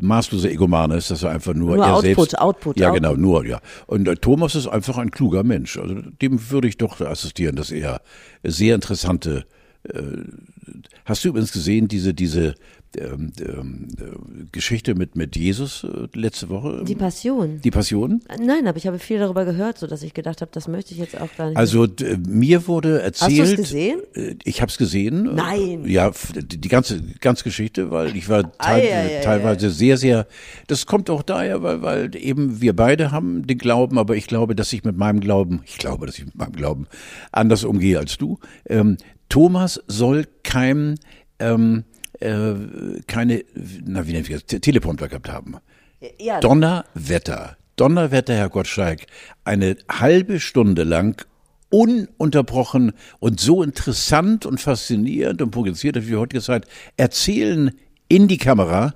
maßloser Egoman ist, dass er einfach nur, nur er Output, selbst, Output, ja Output. genau, nur ja. Und äh, Thomas ist einfach ein kluger Mensch. Also dem würde ich doch assistieren, dass er sehr interessante äh, Hast du übrigens gesehen, diese, diese ähm, ähm, Geschichte mit, mit Jesus äh, letzte Woche? Die Passion. Die Passion? Nein, aber ich habe viel darüber gehört, so dass ich gedacht habe, das möchte ich jetzt auch gar nicht. Also mir wurde erzählt. Hast du es gesehen? Äh, ich habe es gesehen. Nein. Ja, die ganze, ganze Geschichte, weil ich war teil, ei, ei, teilweise ei, sehr, sehr. Das kommt auch daher, weil, weil eben wir beide haben den Glauben, aber ich glaube, dass ich mit meinem Glauben, ich glaube, dass ich mit meinem Glauben anders umgehe als du. Ähm, Thomas soll kein ähm, äh, keine, na wie nennt ich das, Teleprompter gehabt haben. Ja. Donnerwetter, Donnerwetter, Herr Gottschalk, eine halbe Stunde lang ununterbrochen und so interessant und faszinierend und progressiert, wie heute gesagt, erzählen in die Kamera,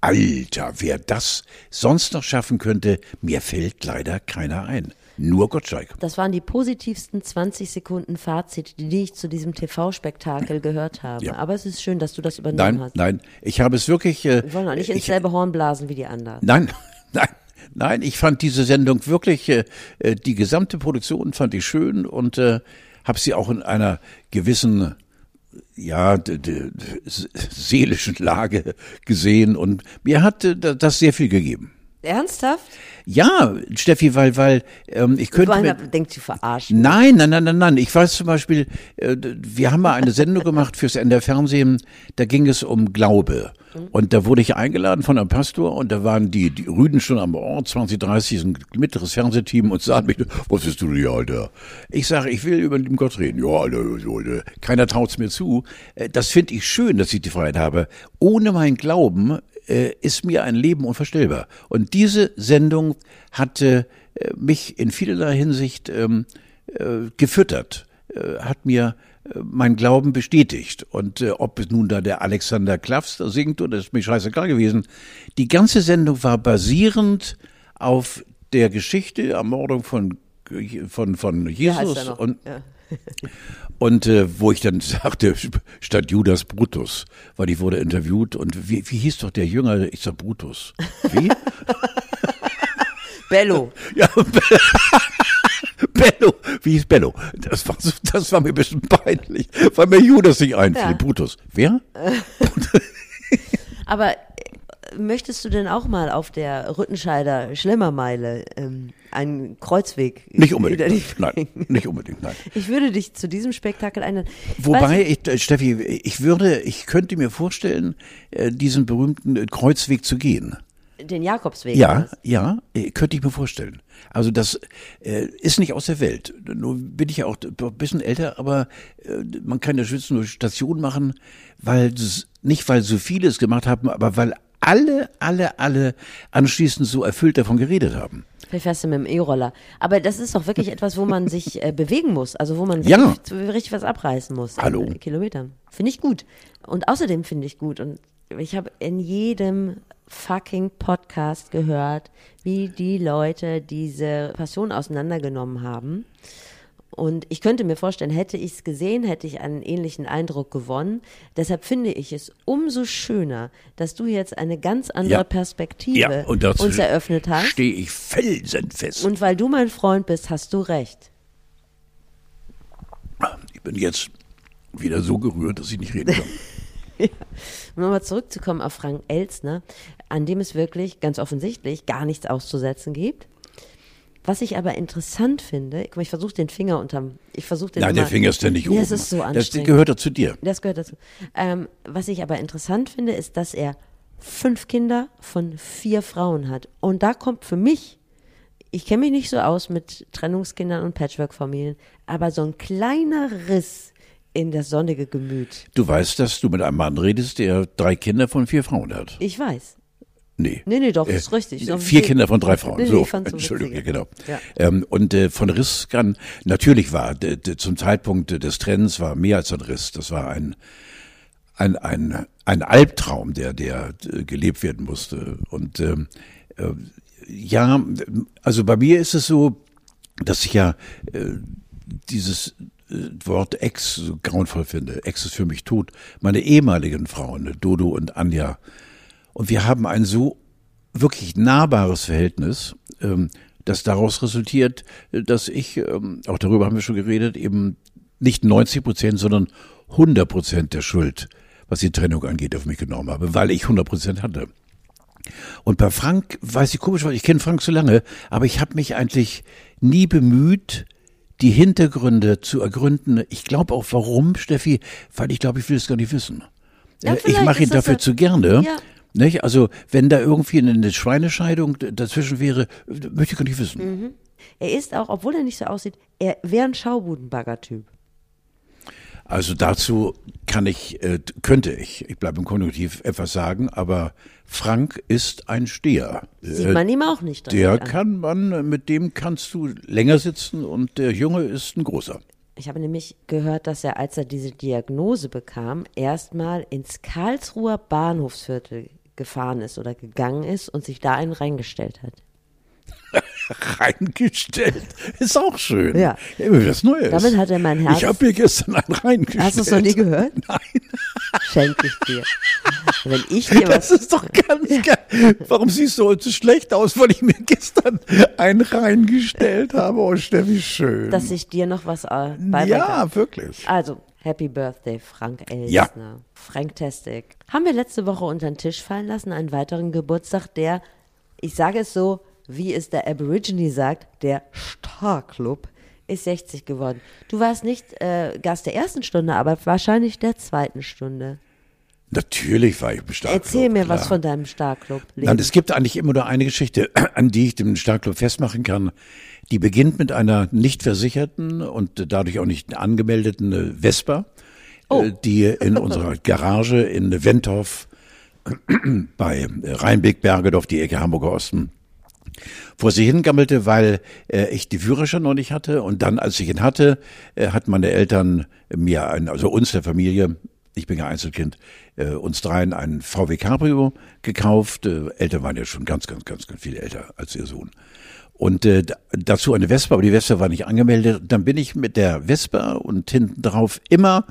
Alter, wer das sonst noch schaffen könnte, mir fällt leider keiner ein. Nur Gottschalk. Das waren die positivsten 20 Sekunden Fazit, die ich zu diesem TV-Spektakel gehört habe. Ja. Aber es ist schön, dass du das übernommen nein, hast. Nein, ich habe es wirklich. Äh, Wir wollen auch nicht ins selbe Horn blasen wie die anderen. Nein, [LAUGHS] nein. Nein, ich fand diese Sendung wirklich, äh, äh die gesamte Produktion fand ich schön und äh, habe sie auch in einer gewissen ja, seelischen Lage gesehen und mir hat äh, das sehr viel gegeben. Ernsthaft? Ja, Steffi, weil, weil ähm, ich könnte. Meiner Mit, denkt, sie verarschen. nein, nein, nein, nein, nein. Ich weiß zum Beispiel, äh, wir haben mal eine Sendung gemacht fürs NDR Fernsehen, da ging es um Glaube. Und da wurde ich eingeladen von einem Pastor und da waren die, die Rüden schon am Ort, 20, 30, ein mittleres Fernsehteam und sahen mich, was bist du hier, Alter? Ich sage, ich will über den Gott reden. Ja, Alter, Alter. keiner traut's mir zu. Äh, Das finde ich schön, dass ich die Freiheit habe. Ohne meinen Glauben äh, ist mir ein Leben unvorstellbar. Und diese Sendung hatte äh, mich in vielerlei Hinsicht ähm, äh, gefüttert, äh, hat mir äh, mein Glauben bestätigt. Und äh, ob es nun da der Alexander Klaffs singt oder ist mir scheißegal gewesen. Die ganze Sendung war basierend auf der Geschichte, Ermordung von, von, von Jesus und ja. Und äh, wo ich dann [LAUGHS] sagte, statt Judas Brutus, weil ich wurde interviewt und wie, wie hieß doch der Jünger? Ich sag Brutus. Wie? [LAUGHS] Bello. [LAUGHS] ja, Bello. Wie hieß Bello? Das war, so, das war mir ein bisschen peinlich, weil mir Judas nicht einfiel. Ja. Brutus. Wer? Aber äh, möchtest du denn auch mal auf der Rüttenscheider Schlemmermeile ähm, einen Kreuzweg Nicht unbedingt. Nein, nicht unbedingt, nein. Ich würde dich zu diesem Spektakel einladen. Wobei, ich, äh, Steffi, ich würde, ich könnte mir vorstellen, äh, diesen berühmten äh, Kreuzweg zu gehen. den Jakobsweg. Ja, ja, könnte ich mir vorstellen. Also das äh, ist nicht aus der Welt. Nur bin ich ja auch ein bisschen älter, aber äh, man kann ja schützen nur Station machen, weil nicht weil so viele es gemacht haben, aber weil alle, alle, alle anschließend so erfüllt davon geredet haben. Vielleicht fährst du mit dem E-Roller. Aber das ist doch wirklich [LAUGHS] etwas, wo man sich äh, bewegen muss. Also wo man Ja. richtig, richtig was abreißen muss. Hallo. Kilometern. Finde ich gut. Und außerdem finde ich gut. Und ich habe in jedem fucking Podcast gehört, wie die Leute diese Passion auseinandergenommen haben. Und ich könnte mir vorstellen, hätte ich es gesehen, hätte ich einen ähnlichen Eindruck gewonnen. Deshalb finde ich es umso schöner, dass du jetzt eine ganz andere Ja. Perspektive und dazu uns eröffnet hast. stehe ich felsenfest. Und weil du mein Freund bist, hast du recht. ich bin jetzt wieder so gerührt, dass ich nicht reden kann. [LAUGHS] Um nochmal zurückzukommen auf Frank Elstner, an dem es wirklich ganz offensichtlich gar nichts auszusetzen gibt. Was ich aber interessant finde, ich versuche den Finger unterm, ich versuche den Nein, der Finger ist ja nicht oben. Das ist so Das anstrengend. gehört doch zu dir. Das gehört dazu. Ähm, was ich aber interessant finde, ist, dass er fünf Kinder von vier Frauen hat. Und da kommt für mich, ich kenne mich nicht so aus mit Trennungskindern und Patchwork-Familien, aber so ein kleiner Riss in das sonnige Gemüt. Du weißt, dass du mit einem Mann redest, der drei Kinder von vier Frauen hat. Ich weiß. Nee. Nee, nee, doch, Äh, ist richtig. Doch, Vier. Kinder von drei Frauen. Nee, so, so Entschuldigung, ja, witziger. genau. Ja. Ähm, und äh, von Riss kann, natürlich war zum Zeitpunkt des Trennens war mehr als ein Riss. Das war ein, ein, ein, ein Albtraum, der, der äh, gelebt werden musste. Und ähm, äh, ja, also bei mir ist es so, dass ich ja äh, dieses äh, Wort Ex so grauenvoll finde. Ex ist für mich tot. Meine ehemaligen Frauen, Dodo und Anja. Und wir haben ein so wirklich nahbares Verhältnis, ähm, das daraus resultiert, dass ich, ähm, auch darüber haben wir schon geredet, eben nicht 90 Prozent, sondern 100 Prozent der Schuld, was die Trennung angeht, auf mich genommen habe, weil ich 100 Prozent hatte. Und bei Frank weiß ich komisch, weil ich kenne Frank so lange, aber ich habe mich eigentlich nie bemüht, die Hintergründe zu ergründen. Ich glaube auch, warum, Steffi, weil ich glaube, ich will es gar nicht wissen. Ja, Äh, ich mache ihn dafür ja- zu gerne. Ja. Nicht? Also, wenn da irgendwie eine Schweinescheidung dazwischen wäre, möchte ich gar nicht wissen. Mhm. Er ist auch, obwohl er nicht so aussieht, er wäre ein Schaubudenbagger-Typ. Also dazu kann ich, äh, könnte ich, ich bleibe im Konjunktiv, etwas sagen, aber Frank ist ein Steher. Sieht Äh, man ihm auch nicht Der kann man, mit dem kannst du länger sitzen und der Junge ist ein großer. Ich habe nämlich gehört, dass er, als er diese Diagnose bekam, erstmal ins Karlsruher Bahnhofsviertel gefahren ist oder gegangen ist und sich da einen reingestellt hat. [LAUGHS] Reingestellt. Ist auch schön. Ja. Immer was Neues. Damit hat er mein Herz- Ich habe mir gestern einen reingestellt. Hast du es noch nie gehört? [LAUGHS] Nein. Schenke ich dir. Wenn ich dir Das was. ist doch ganz geil. Warum siehst du heute so schlecht aus, weil ich mir gestern einen reingestellt habe? Oh, Steffi, schön. dass ich dir noch was äh, beibringen kann. ja, wirklich. Also, Happy Birthday, Frank Elsner. Ja. Frank Testik. Haben wir letzte Woche unter den Tisch fallen lassen, einen weiteren Geburtstag, der, ich sage es so, wie es der Aborigine sagt, der Star-Club ist 60 geworden. Du warst nicht äh, Gast der ersten Stunde, aber wahrscheinlich der zweiten Stunde. Natürlich war ich im Starclub. Erzähl mir klar. was von deinem Starclub. Nein, es gibt eigentlich immer nur eine Geschichte, an die ich den Starclub festmachen kann. Die beginnt mit einer nicht versicherten und dadurch auch nicht angemeldeten Vespa, Oh. äh, die in unserer [LAUGHS] Garage in Wentorf [CLEARS THROAT] bei Rheinbeck-Bergedorf, die Ecke Hamburger Osten, vor sie hingammelte, weil äh, ich die Führerschein noch nicht hatte. Und dann, als ich ihn hatte, äh, hat meine Eltern mir, ein, also uns der Familie, ich bin ja Einzelkind, äh, uns dreien ein VW Cabrio gekauft. Äh, Eltern waren ja schon ganz, ganz, ganz, ganz viel älter als ihr Sohn. Und äh, dazu eine Vespa, aber die Vespa war nicht angemeldet. Dann bin ich mit der Vespa und hinten drauf immer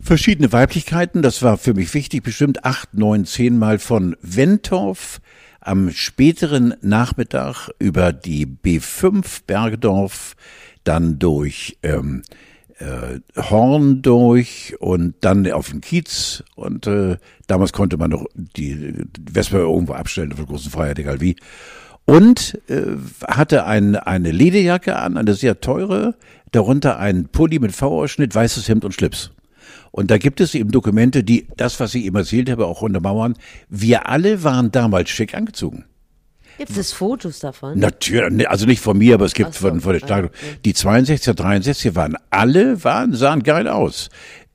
verschiedene Weiblichkeiten. Das war für mich wichtig, bestimmt acht, neun, zehn Mal von Wentorf am späteren Nachmittag über die B5 Bergedorf, dann durch ähm, äh, Horn durch und dann auf den Kiez. Und äh, damals konnte man noch die Vespa irgendwo abstellen auf der großen Freiheit, egal wie. Und äh, hatte ein, eine Lederjacke an, eine sehr teure, darunter ein Pulli mit V-Ausschnitt, weißes Hemd und Schlips. Und da gibt es eben Dokumente, die das, was ich eben erzählt habe, auch untermauern. Wir alle waren damals schick angezogen. Gibt es Fotos davon? Natürlich, also nicht von mir, aber es gibt so, von, von der Stark. okay. Die 62er, 63er waren alle, waren, sahen geil aus.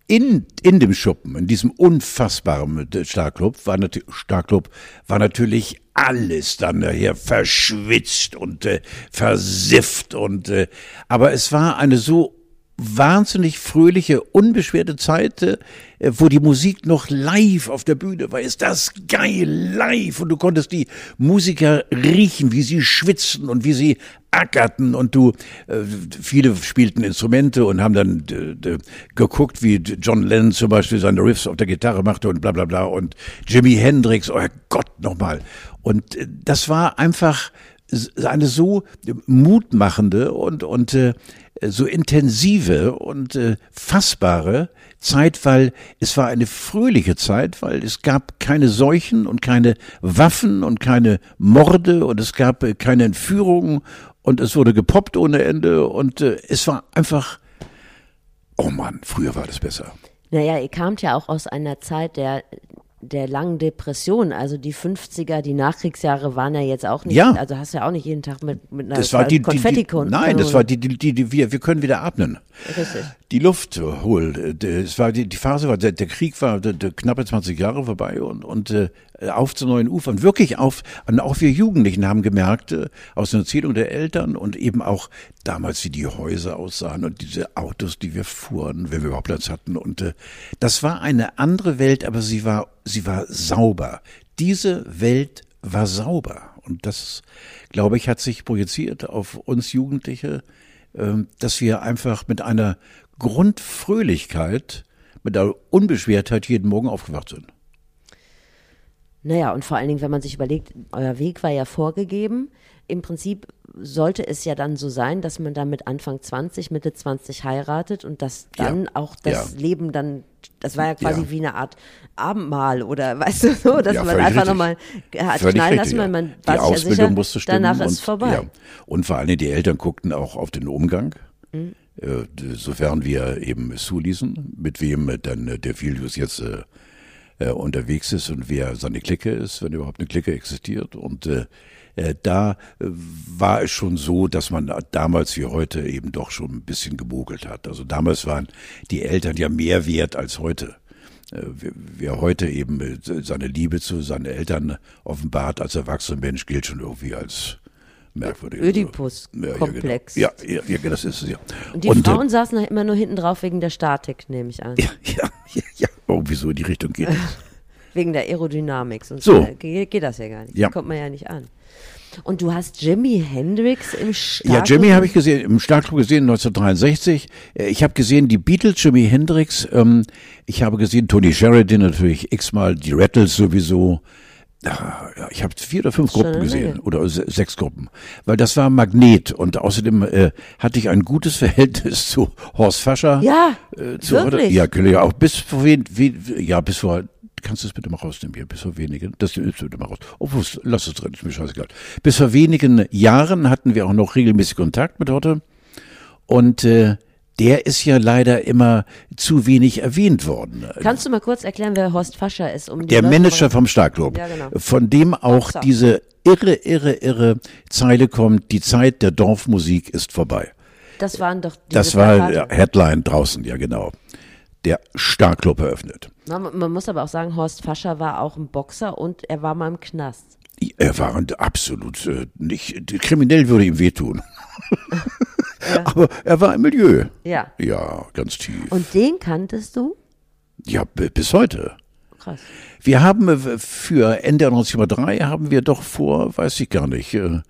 In, in dem Schuppen, in diesem unfassbaren Starclub, war natürlich, Starclub, war natürlich alles dann daher verschwitzt und äh, versifft und, äh, aber es war eine so wahnsinnig fröhliche, unbeschwerte Zeit, äh, wo die Musik noch live auf der Bühne war. Ist das geil, live. Und du konntest die Musiker riechen, wie sie schwitzen und wie sie ackerten und du, äh, viele spielten Instrumente und haben dann äh, geguckt, wie John Lennon zum Beispiel seine Riffs auf der Gitarre machte und bla bla bla und Jimi Hendrix, oh Gott, nochmal. Und äh, das war einfach eine so mutmachende und, und äh, so intensive und äh, fassbare Zeit, weil es war eine fröhliche Zeit, weil es gab keine Seuchen und keine Waffen und keine Morde und es gab äh, keine Entführungen und es wurde gepoppt ohne Ende und äh, es war einfach, oh Mann, früher war das besser. Naja, ihr kamt ja auch aus einer Zeit der, der langen Depression. Also die 50er, die Nachkriegsjahre waren ja jetzt auch nicht, Ja. also hast du ja auch nicht jeden Tag mit, mit einer Das war die, die, die nein, das war die, die, die, die wir, wir können wieder atmen. Richtig. die Luft holt. Es war die, die Phase war der, der Krieg war der, der knappe 20 Jahre vorbei und und äh, auf zu neuen Ufern, wirklich auf. Und auch wir Jugendlichen haben gemerkt äh, aus der Erzählung der Eltern und eben auch damals wie die Häuser aussahen und diese Autos, die wir fuhren, wenn wir überhaupt Platz hatten und äh, das war eine andere Welt, aber sie war sie war sauber. Diese Welt war sauber und das glaube ich hat sich projiziert auf uns Jugendliche ähm, dass wir einfach mit einer Grundfröhlichkeit, mit einer Unbeschwertheit jeden Morgen aufgewacht sind. Naja, und vor allen Dingen, wenn man sich überlegt, euer Weg war ja vorgegeben. Im Prinzip sollte es ja dann so sein, dass man dann mit Anfang 20, Mitte 20 heiratet und dass dann Ja. auch das Ja. Leben dann, das war ja quasi Ja. wie eine Art Abendmahl oder [LAUGHS] weißt du so, dass man einfach nochmal hat Völlig knallen lassen, weil man die Ausbildung sicher, musste stimmen. danach und, ist vorbei. Und vor Dingen die Eltern guckten auch auf den Umgang. Mhm. Äh, sofern wir eben zuließen, mit wem dann äh, der Filius jetzt äh, äh, unterwegs ist und wer seine Clique ist, wenn überhaupt eine Clique existiert. Und äh, äh, da äh, war es schon so, dass man damals wie heute eben doch schon ein bisschen gemogelt hat. Also damals waren die Eltern ja mehr wert als heute. Äh, Wer heute eben äh, seine Liebe zu seinen Eltern offenbart als erwachsener Mensch, gilt schon irgendwie als merkwürdig. Ödipus-Komplex. Ja, ja, genau. ja, das ist es ja. Und die äh, Frauen saßen da immer nur hinten drauf wegen der Statik, nehme ich an. ja, [LAUGHS] ja, ja, ja, irgendwie so in die Richtung geht. es. [LAUGHS] Wegen der Aerodynamik. Sonst So. geht, geht das ja gar nicht. Ja. Kommt man ja nicht an. Und du hast Jimi Hendrix im Start. Ja, Jimmy habe ich gesehen, im Starkclub gesehen 1963. Äh, Ich habe gesehen die Beatles, Jimi Hendrix. Ähm, ich habe gesehen Tony Sheridan natürlich x-mal, die Rattles sowieso. Ich habe vier oder fünf Gruppen gesehen oder se- sechs Gruppen, weil das war Magnet und außerdem äh, hatte ich ein gutes [LAUGHS] Verhältnis zu Horst Fascher. Ja, äh, zu, wirklich? Ja, ja, auch bis vor wen, wie, ja bis vor kannst du es bitte mal rausnehmen hier, bis vor wenigen, das nimmst du bitte mal raus. Obwohl, lass es drin, ist mir scheißegal. Bis vor wenigen Jahren hatten wir auch noch regelmäßig Kontakt mit Hotte. Und äh, der ist ja leider immer zu wenig erwähnt worden. Kannst du mal kurz erklären, wer Horst Fascher ist? Um der Manager vom Starklob, ja, genau. von dem auch so. diese irre, irre, irre Zeile kommt, die Zeit der Dorfmusik ist vorbei. Das waren doch diese Das war Plakate. Headline draußen, ja genau. Der Starklob eröffnet. Man, man muss aber auch sagen, Horst Fascher war auch ein Boxer und er war mal im Knast. Er war absolut äh, nicht, kriminell würde ihm wehtun. [LAUGHS] ja. Aber er war im Milieu. Ja. Ja, ganz tief. Und den kanntest du? Ja, bis heute. Krass. Wir haben äh, für Ende 1903 haben wir doch vor, weiß ich gar nicht, äh,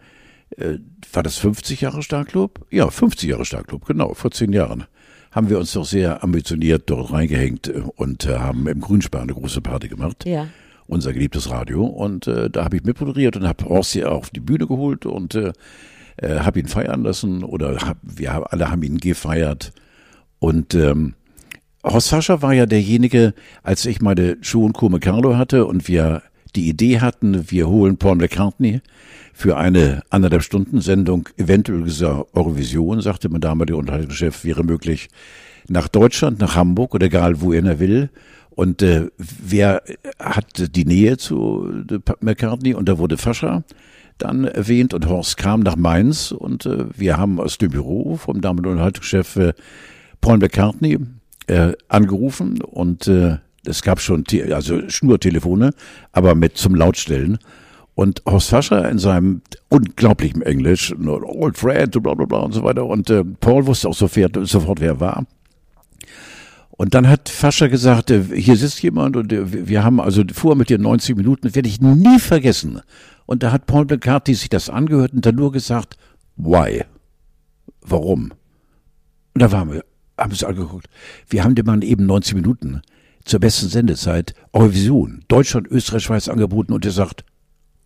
äh, war das 50 Jahre Starklob? Ja, 50 Jahre Starklob, genau, vor zehn Jahren. Haben wir uns doch sehr ambitioniert dort reingehängt äh, und äh, haben im Grünspan eine große Party gemacht. Ja. Unser geliebtes Radio. Und äh, da habe ich mitmoderiert und habe Horst hier auf die Bühne geholt und äh, äh, habe ihn feiern lassen oder hab, wir alle haben ihn gefeiert. Und ähm, Horst Fascher war ja derjenige, als ich meine Show und Come Carlo hatte und wir die Idee hatten, wir holen Paul McCartney für eine anderthalb Stunden Sendung, eventuell dieser Eurovision, sagte mein damaliger Unterhaltungschef, wäre möglich, nach Deutschland, nach Hamburg oder egal wo er will. Und äh, wer hat die Nähe zu äh, McCartney? Und da wurde Fascher dann erwähnt und Horst kam nach Mainz und äh, wir haben aus dem Büro vom damaligen Unterhaltungschef äh, Paul McCartney äh, angerufen und äh, es gab schon also Schnurtelefone, aber mit zum Lautstellen. Und Horst Fascher in seinem unglaublichen Englisch, Old Friend, bla bla bla und so weiter. Und äh, Paul wusste auch sofort, sofort, wer er war. Und dann hat Fascher gesagt, äh, hier sitzt jemand und äh, wir haben also vor mit dir 90 Minuten, werde ich nie vergessen. Und da hat Paul McCarthy sich das angehört und dann nur gesagt, why? Warum? Und da waren wir, haben es angeguckt. Wir haben dem Mann eben 90 Minuten zur besten Sendezeit Eurovision, Deutschland, Österreich, Schweiz angeboten und er sagt,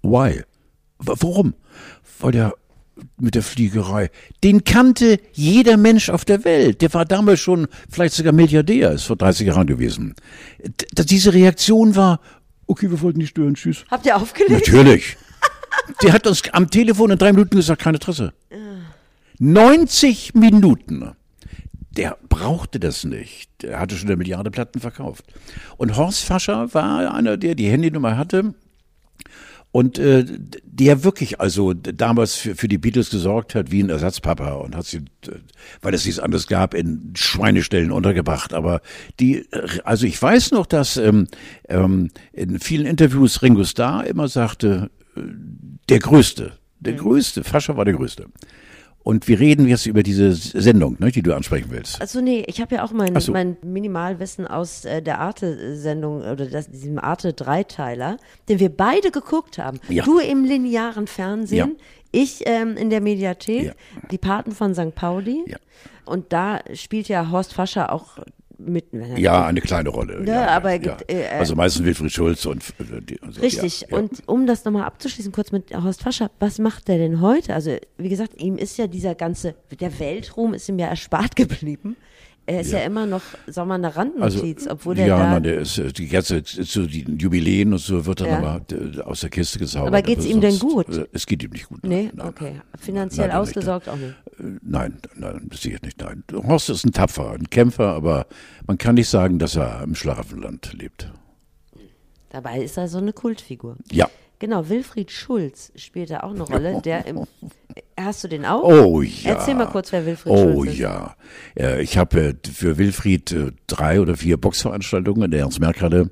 why? Warum? Weil der mit der Fliegerei, den kannte jeder Mensch auf der Welt. Der war damals schon vielleicht sogar Milliardär, ist vor 30 Jahren gewesen. D diese Reaktion war, okay, wir wollten nicht stören, tschüss. Habt ihr aufgelegt? Natürlich. Der hat uns am Telefon in drei Minuten gesagt, keine Interesse. 90 Minuten der brauchte das nicht. Der hatte schon eine Milliarde Platten verkauft. Und Horst Fascher war einer, der die Handynummer hatte und äh, der wirklich also damals für, für die Beatles gesorgt hat wie ein Ersatzpapa und hat sie, weil es nichts anderes gab, in Schweinestellen untergebracht. Aber die, also ich weiß noch, dass ähm, ähm, in vielen Interviews Ringo Starr immer sagte, äh, der Größte, der mhm. Größte, Fascher war der Größte. Und wir reden jetzt über diese Sendung, ne, die du ansprechen willst. Also nee, ich habe ja auch mein, so. mein Minimalwissen aus äh, der Arte-Sendung oder das, diesem Arte-Dreiteiler, den wir beide geguckt haben. Ja. Du im linearen Fernsehen, ja. ich ähm, in der Mediathek, ja. die Paten von St. Pauli. Und da spielt ja Horst Fascher auch mit. Ja, eine kleine Rolle. Ne, ja, aber ja. Äh, also meistens Wilfried Schulz und. Äh, und richtig. Ja, und um das nochmal abzuschließen, kurz mit Horst Fascher, was macht der denn heute? Also, wie gesagt, ihm ist ja dieser ganze, der Weltruhm ist ihm ja erspart geblieben. Er ist ja, ja immer noch, sagen wir mal, eine Randnotiz, also, obwohl der ja, da... Ja, der ist, äh, die ganze, so die Jubiläen und so wird dann ja. aber äh, aus der Kiste gezaubert. Aber geht es ihm denn gut? Äh, es geht ihm nicht gut. Nee, nein, okay. Finanziell nein, ausgesorgt auch nicht? Nein, nein, sicher nicht, nein. Horst ist ein Tapfer, ein Kämpfer, aber man kann nicht sagen, dass er im Schlaraffenland lebt. Dabei ist er so eine Kultfigur. Ja. Genau, Wilfried Schulz spielt da auch eine Rolle, der im, [LAUGHS] Hast du den auch? Oh ja. Erzähl mal kurz, wer Wilfried oh, Schulz ist. Oh ja. Ich habe äh, für Wilfried äh, drei oder vier Boxveranstaltungen in der Ernst-Merck-Halle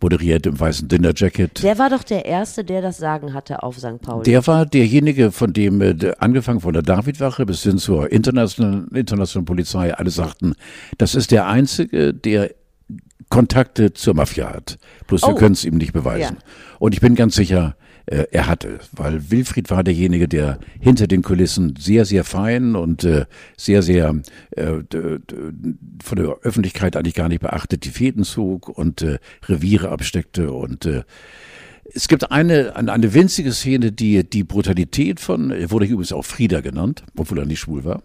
moderiert im weißen Dinner Jacket. Der war doch der Erste, der das Sagen hatte auf St. Pauli. Der war derjenige, von dem, äh, angefangen von der Davidwache bis hin zur internationalen, internationalen Polizei, alle sagten, das ist der Einzige, der Kontakte zur Mafia hat. Bloß oh. wir können es ihm nicht beweisen. Ja. Und ich bin ganz sicher, äh, er hatte, weil Wilfried war derjenige, der hinter den Kulissen sehr, sehr fein und äh, sehr, sehr äh, von der Öffentlichkeit eigentlich gar nicht beachtet die Fäden zog und äh, Reviere absteckte und äh, es gibt eine, eine, winzige Szene, die die Brutalität von, wurde übrigens auch Frieda genannt, obwohl er nicht schwul war.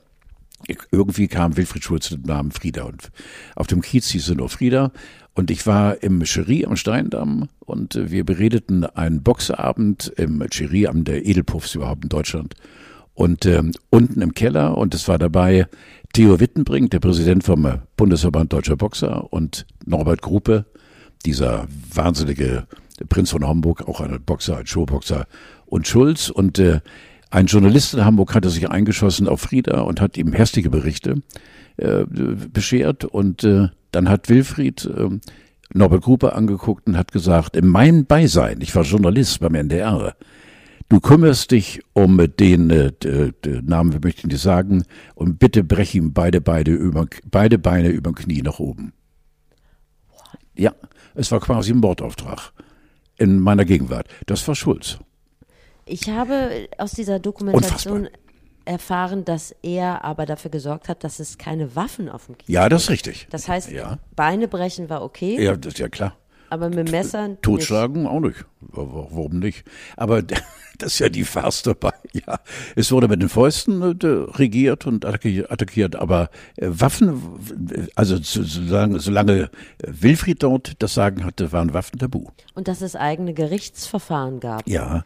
Irgendwie kam Wilfried Schulz mit dem Namen Frieda und auf dem Kiez hieß sie nur Frieda. Und ich war im Cherie am Steindamm und äh, wir beredeten einen Boxerabend im Cherie am der Edelpuffs überhaupt in Deutschland. Und ähm, unten im Keller und es war dabei Theo Wittenbrink, der Präsident vom Bundesverband Deutscher Boxer und Norbert Gruppe, dieser wahnsinnige Prinz von Homburg, auch ein Boxer, ein Showboxer und Schulz. Und äh, ein Journalist in Hamburg hatte sich eingeschossen auf Frieda und hat ihm hässliche Berichte äh, beschert. Und äh, dann hat Wilfried äh, Norbert Gruppe angeguckt und hat gesagt, in meinem Beisein, ich war Journalist beim NDR, du kümmerst dich um den, äh, den Namen, wir möchten dir sagen, und bitte brech ihm beide, beide, über, beide Beine über dem Knie nach oben. Ja, es war quasi ein Mordauftrag in meiner Gegenwart. Das war Schulz. Ich habe aus dieser Dokumentation Unfassbar. erfahren, dass er aber dafür gesorgt hat, dass es keine Waffen auf dem Kiez Ja, das ist richtig. Das heißt, Ja. Beine brechen war okay, Ja, das ist ja klar. aber mit Messern nicht. Totschlagen auch nicht. Wa- wa- Warum nicht? Aber [LAUGHS] das ist ja die Farce dabei. [LAUGHS] Ja, es wurde mit den Fäusten äh, regiert und attackiert, aber äh, Waffen, also so- solange, solange Wilfried dort das Sagen hatte, waren Waffen tabu. Und dass es eigene Gerichtsverfahren gab. Ja,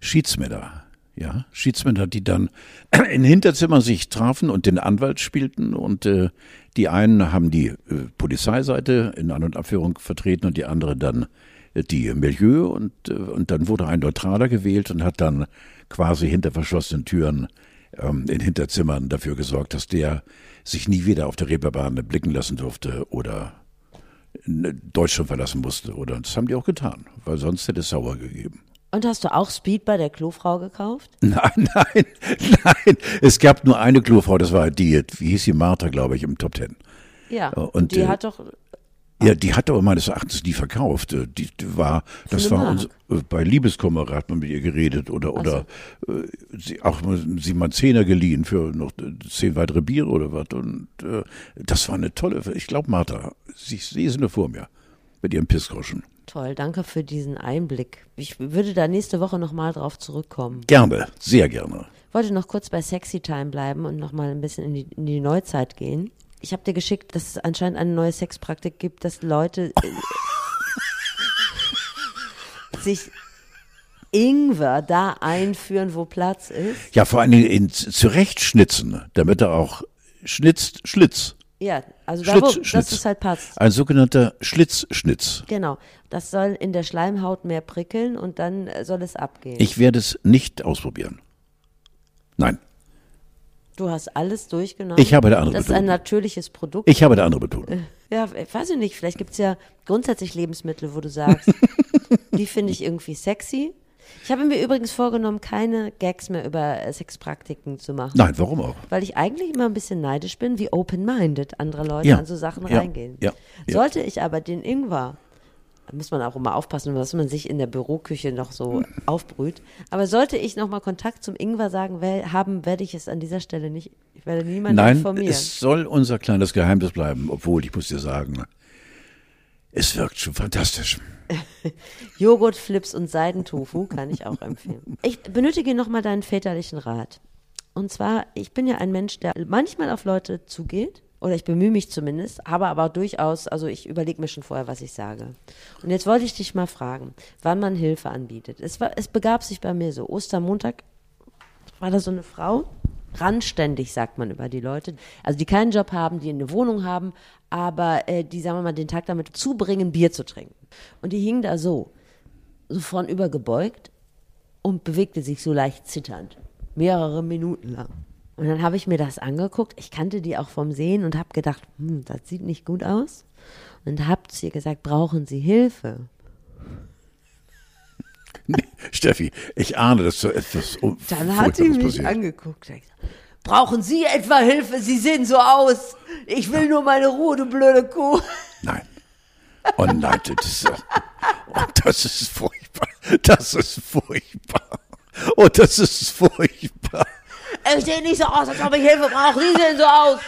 Schiedsmänner. Ja, Schiedsmänner, die dann [CLEARS THROAT] in Hinterzimmern sich trafen und den Anwalt spielten und äh, die einen haben die äh, Polizeiseite in An- und Abführung vertreten und die andere dann äh, die Milieu und, äh, und dann wurde ein Neutraler gewählt und hat dann quasi hinter verschlossenen Türen ähm, in Hinterzimmern dafür gesorgt, dass der sich nie wieder auf der Reeperbahn blicken lassen durfte oder in Deutschland verlassen musste. Oder das haben die auch getan, weil sonst hätte es sauer gegeben. Und hast du auch Speed bei der Klofrau gekauft? [LAUGHS] Nein, nein, nein. Es gab nur eine Klofrau, das war die, wie hieß sie, Martha, glaube ich, im Top Ten. Ja. Und, Und die äh, hat doch Ja, die hat aber meines Erachtens nie verkauft. Äh, Die, die war, das war uns, äh, bei Liebeskummer hat man mit ihr geredet oder oder äh, sie auch sie mal Zehner geliehen für noch äh, zehn weitere Biere oder was und äh, das war eine tolle. Ich glaube Martha, sie, sie ist nur vor mir mit ihrem Pissgroschen. Toll. Danke für diesen Einblick. Ich würde da nächste Woche nochmal drauf zurückkommen. Gerne, sehr gerne. wollte noch kurz bei Sexy Time bleiben und noch mal ein bisschen in die, in die Neuzeit gehen. Ich habe dir geschickt, dass es anscheinend eine neue Sexpraktik gibt, dass Leute äh, [LAUGHS] sich Ingwer da einführen, wo Platz ist. Ja, vor allen Dingen in, zurechtschnitzen, damit er auch schnitzt, Schlitz. Ja, also da, wo, Schlitz, dass es halt passt. Ein sogenannter Schlitzschnitz. Genau. Das soll in der Schleimhaut mehr prickeln und dann äh, soll es abgehen. Ich werde es nicht ausprobieren. Nein, du hast alles durchgenommen. ich habe eine andere Das ist ein natürliches Produkt. Ich habe eine andere Betonung. [LAUGHS] Ja, weiß ich nicht, vielleicht gibt es ja grundsätzlich Lebensmittel, wo du sagst, [LAUGHS] die finde ich irgendwie sexy. Ich habe mir übrigens vorgenommen, keine Gags mehr über äh, Sexpraktiken zu machen. Nein, warum auch? Weil ich eigentlich immer ein bisschen neidisch bin, wie open-minded andere Leute Ja. an so Sachen Ja. reingehen. Ja. Sollte ich aber den Ingwer, da muss man auch immer aufpassen, was man sich in der Büroküche noch so aufbrüht, aber sollte ich nochmal Kontakt zum Ingwer sagen, wer, haben, werde ich es an dieser Stelle nicht, ich werde niemanden Nein, informieren. es soll unser kleines Geheimnis bleiben, obwohl ich muss dir sagen, es wirkt schon fantastisch. [LAUGHS] Joghurtflips und Seidentofu kann ich auch empfehlen. Ich benötige nochmal deinen väterlichen Rat. Und zwar, ich bin ja ein Mensch, der manchmal auf Leute zugeht, oder ich bemühe mich zumindest, aber aber durchaus, also ich überlege mir schon vorher, was ich sage. Und jetzt wollte ich dich mal fragen, wann man Hilfe anbietet. Es, war, es begab sich bei mir so, Ostermontag war da so eine Frau, randständig sagt man über die Leute, also die keinen Job haben, die eine Wohnung haben, aber äh, die, sagen wir mal, den Tag damit zubringen, Bier zu trinken. Und die hing da so, so vornüber gebeugt und bewegte sich so leicht zitternd, mehrere Minuten lang. Und dann habe ich mir das angeguckt, ich kannte die auch vom Sehen und habe gedacht, hm, das sieht nicht gut aus. Und habe zu ihr gesagt, brauchen Sie Hilfe? Nee, Steffi, ich ahne, dass so etwas Dann hat sie mich passiert. angeguckt. Brauchen Sie etwa Hilfe? Sie sehen so aus. Ich will nur meine Ruhe, du blöde Kuh. Nein. Oh nein, das ist, oh, das ist furchtbar. Das ist furchtbar. Oh, das ist furchtbar. Ich sehe nicht so aus, als ob ich Hilfe brauche. Sie sehen so aus.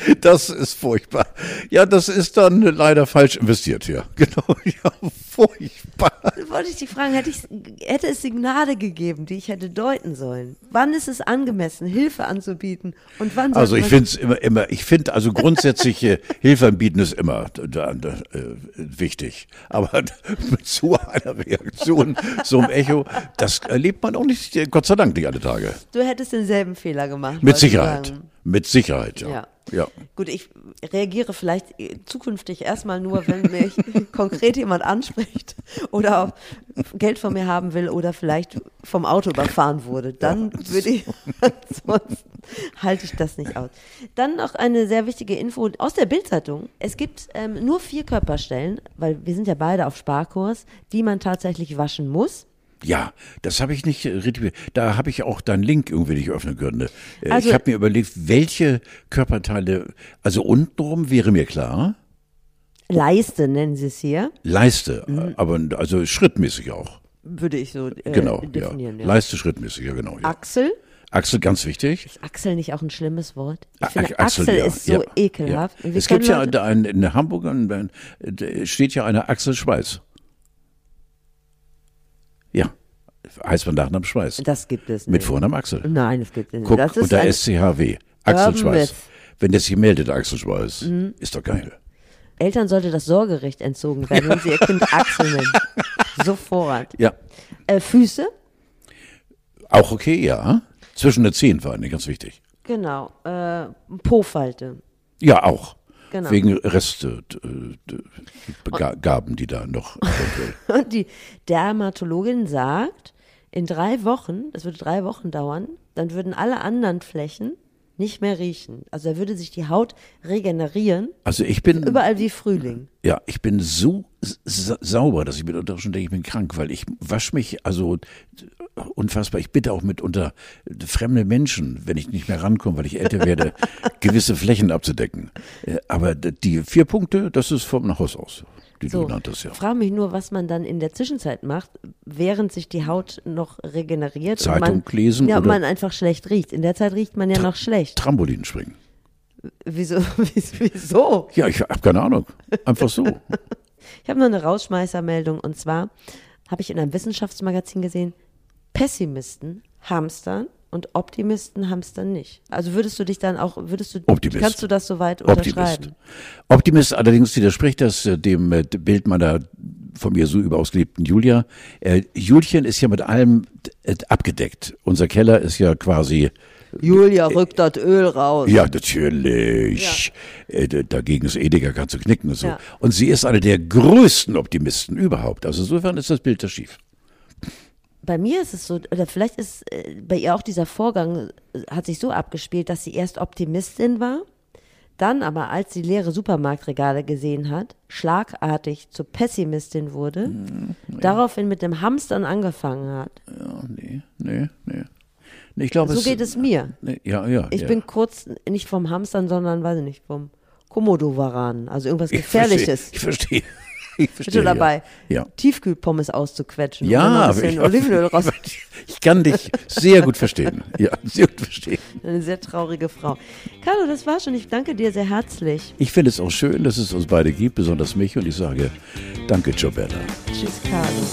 [LAUGHS] Das ist furchtbar. Ja, das ist dann leider falsch investiert hier. [LAUGHS] Genau, ja, furchtbar. Wollte ich dich fragen, hätte, ich, hätte es Signale gegeben, die ich hätte deuten sollen? Wann ist es angemessen, Hilfe anzubieten und wann Also ich finde es immer, immer, ich finde also grundsätzlich äh, [LAUGHS] Hilfe anbieten ist immer da, da, äh, wichtig. Aber mit so einer Reaktion, so einem Echo, das erlebt man auch nicht, äh, Gott sei Dank nicht alle Tage. du hättest denselben Fehler gemacht. Mit Sicherheit. Mit Sicherheit, ja. Ja. Ja. Gut, ich reagiere vielleicht zukünftig erstmal nur, wenn mich [LAUGHS] konkret jemand anspricht oder auch Geld von mir haben will oder vielleicht vom Auto überfahren wurde. Dann würde ich, [LAUGHS] ansonsten halte ich das nicht aus. Dann noch eine sehr wichtige Info aus der Bildzeitung. Es gibt ähm, nur vier Körperstellen, weil wir sind ja beide auf Sparkurs, die man tatsächlich waschen muss. Ja, das habe ich nicht äh, richtig. Da habe ich auch deinen Link irgendwie nicht öffnen können. Äh, Also- ich habe mir überlegt, welche Körperteile, also untenrum wäre mir klar, Leiste nennen sie es hier, Leiste, Mhm. äh, aber also schrittmäßig auch. würde ich so äh, Genau, definieren. ja. Ja. Leiste schrittmäßig, ja genau. Ja. Achsel. Achsel, ganz wichtig. Ist Achsel nicht auch ein schlimmes Wort? Ich finde, Achsel, Achsel ja, ist so ja, ekelhaft. Ja. Es gibt ja ein, in Hamburg ein, steht ja eine Axel Schweiß. Ja, heißt man Nachnamen Schweiß. Das gibt es nicht. Mit Vornamen Axel. Nein, das gibt es nicht. Guck, das ist unter SCHW. Axel Schweiß. Mhm. Wenn der sich meldet, Axel Schweiß, ist doch geil. Eltern sollte das Sorgerecht entzogen werden, wenn sie ihr Kind [LAUGHS] Axel nennen. Sofort. Ja, Äh, Füße? auch okay, ja. Zwischen den Zehen vor allem, ganz wichtig. Genau. Äh, Po-Falte. Ja, auch. Genau. Wegen Reste, äh, d- Ga- Gaben, die da noch. [LAUGHS] Und die Dermatologin sagt, in drei Wochen, das würde drei Wochen dauern, dann würden alle anderen Flächen nicht mehr riechen. Also da würde sich die Haut regenerieren, Also ich bin, überall wie Frühling. ja, ich bin so sa sauber, dass ich mitunter schon denke, ich bin krank, weil ich wasche mich, also unfassbar, ich bitte auch mitunter fremde Menschen, wenn ich nicht mehr rankomme, weil ich älter werde, [LAUGHS] gewisse Flächen abzudecken. Äh, Aber die vier Punkte, das ist vom Haus aus, die du So, genannt hast, ja. frage mich nur, was man dann in der Zwischenzeit macht, während sich die Haut noch regeneriert. Zeitung und man, lesen Ja, oder- man einfach schlecht riecht. In der Zeit riecht man ja noch schlecht. Trampolin springen. Wieso? [LAUGHS] Wieso? Ja, ich habe keine Ahnung. Einfach so. [LAUGHS] Ich habe noch eine Rausschmeißermeldung und zwar habe ich in einem Wissenschaftsmagazin gesehen, Pessimisten hamstern und Optimisten hamstern nicht. Also würdest du dich dann auch, würdest du, Optimist. kannst du das soweit Optimist. unterschreiben? Optimist allerdings widerspricht das äh, dem äh, Bild meiner von mir so überaus geliebten Julia. Äh, Julchen ist ja mit allem äh, abgedeckt. Unser Keller ist ja quasi Julia rückt das Öl raus. Ja, natürlich. Äh, d- dagegen ist Edeka kannst du knicken und so. Ja. Und sie ist eine der größten Optimisten überhaupt. Also insofern ist das Bild da schief. Bei mir ist es so, oder vielleicht ist äh, bei ihr auch dieser Vorgang, äh, hat sich so abgespielt, dass sie erst Optimistin war, dann aber, als sie leere Supermarktregale gesehen hat, schlagartig zur Pessimistin wurde, Hm, daraufhin mit dem Hamstern angefangen hat. Ja, nee, nee, nee. nee ich glaube, So geht es mir. Nee, ja, ja. Ich ja. bin kurz nicht vom Hamstern, sondern, weiß ich nicht, vom Komodowaran, also irgendwas Ich Gefährliches. Verstehe, ich verstehe ich verstehe, Bitte dabei, ja. Tiefkühlpommes auszuquetschen. Ja, und ein ich, Olivenöl raus. [LAUGHS] ich kann dich sehr gut verstehen. Ja, sehr gut verstehen. Eine sehr traurige Frau. Carlo, das war schon. Ich danke dir sehr herzlich. Ich finde es auch schön, dass es uns beide gibt, besonders mich. Und ich sage danke, Giobella. Tschüss, Carlo.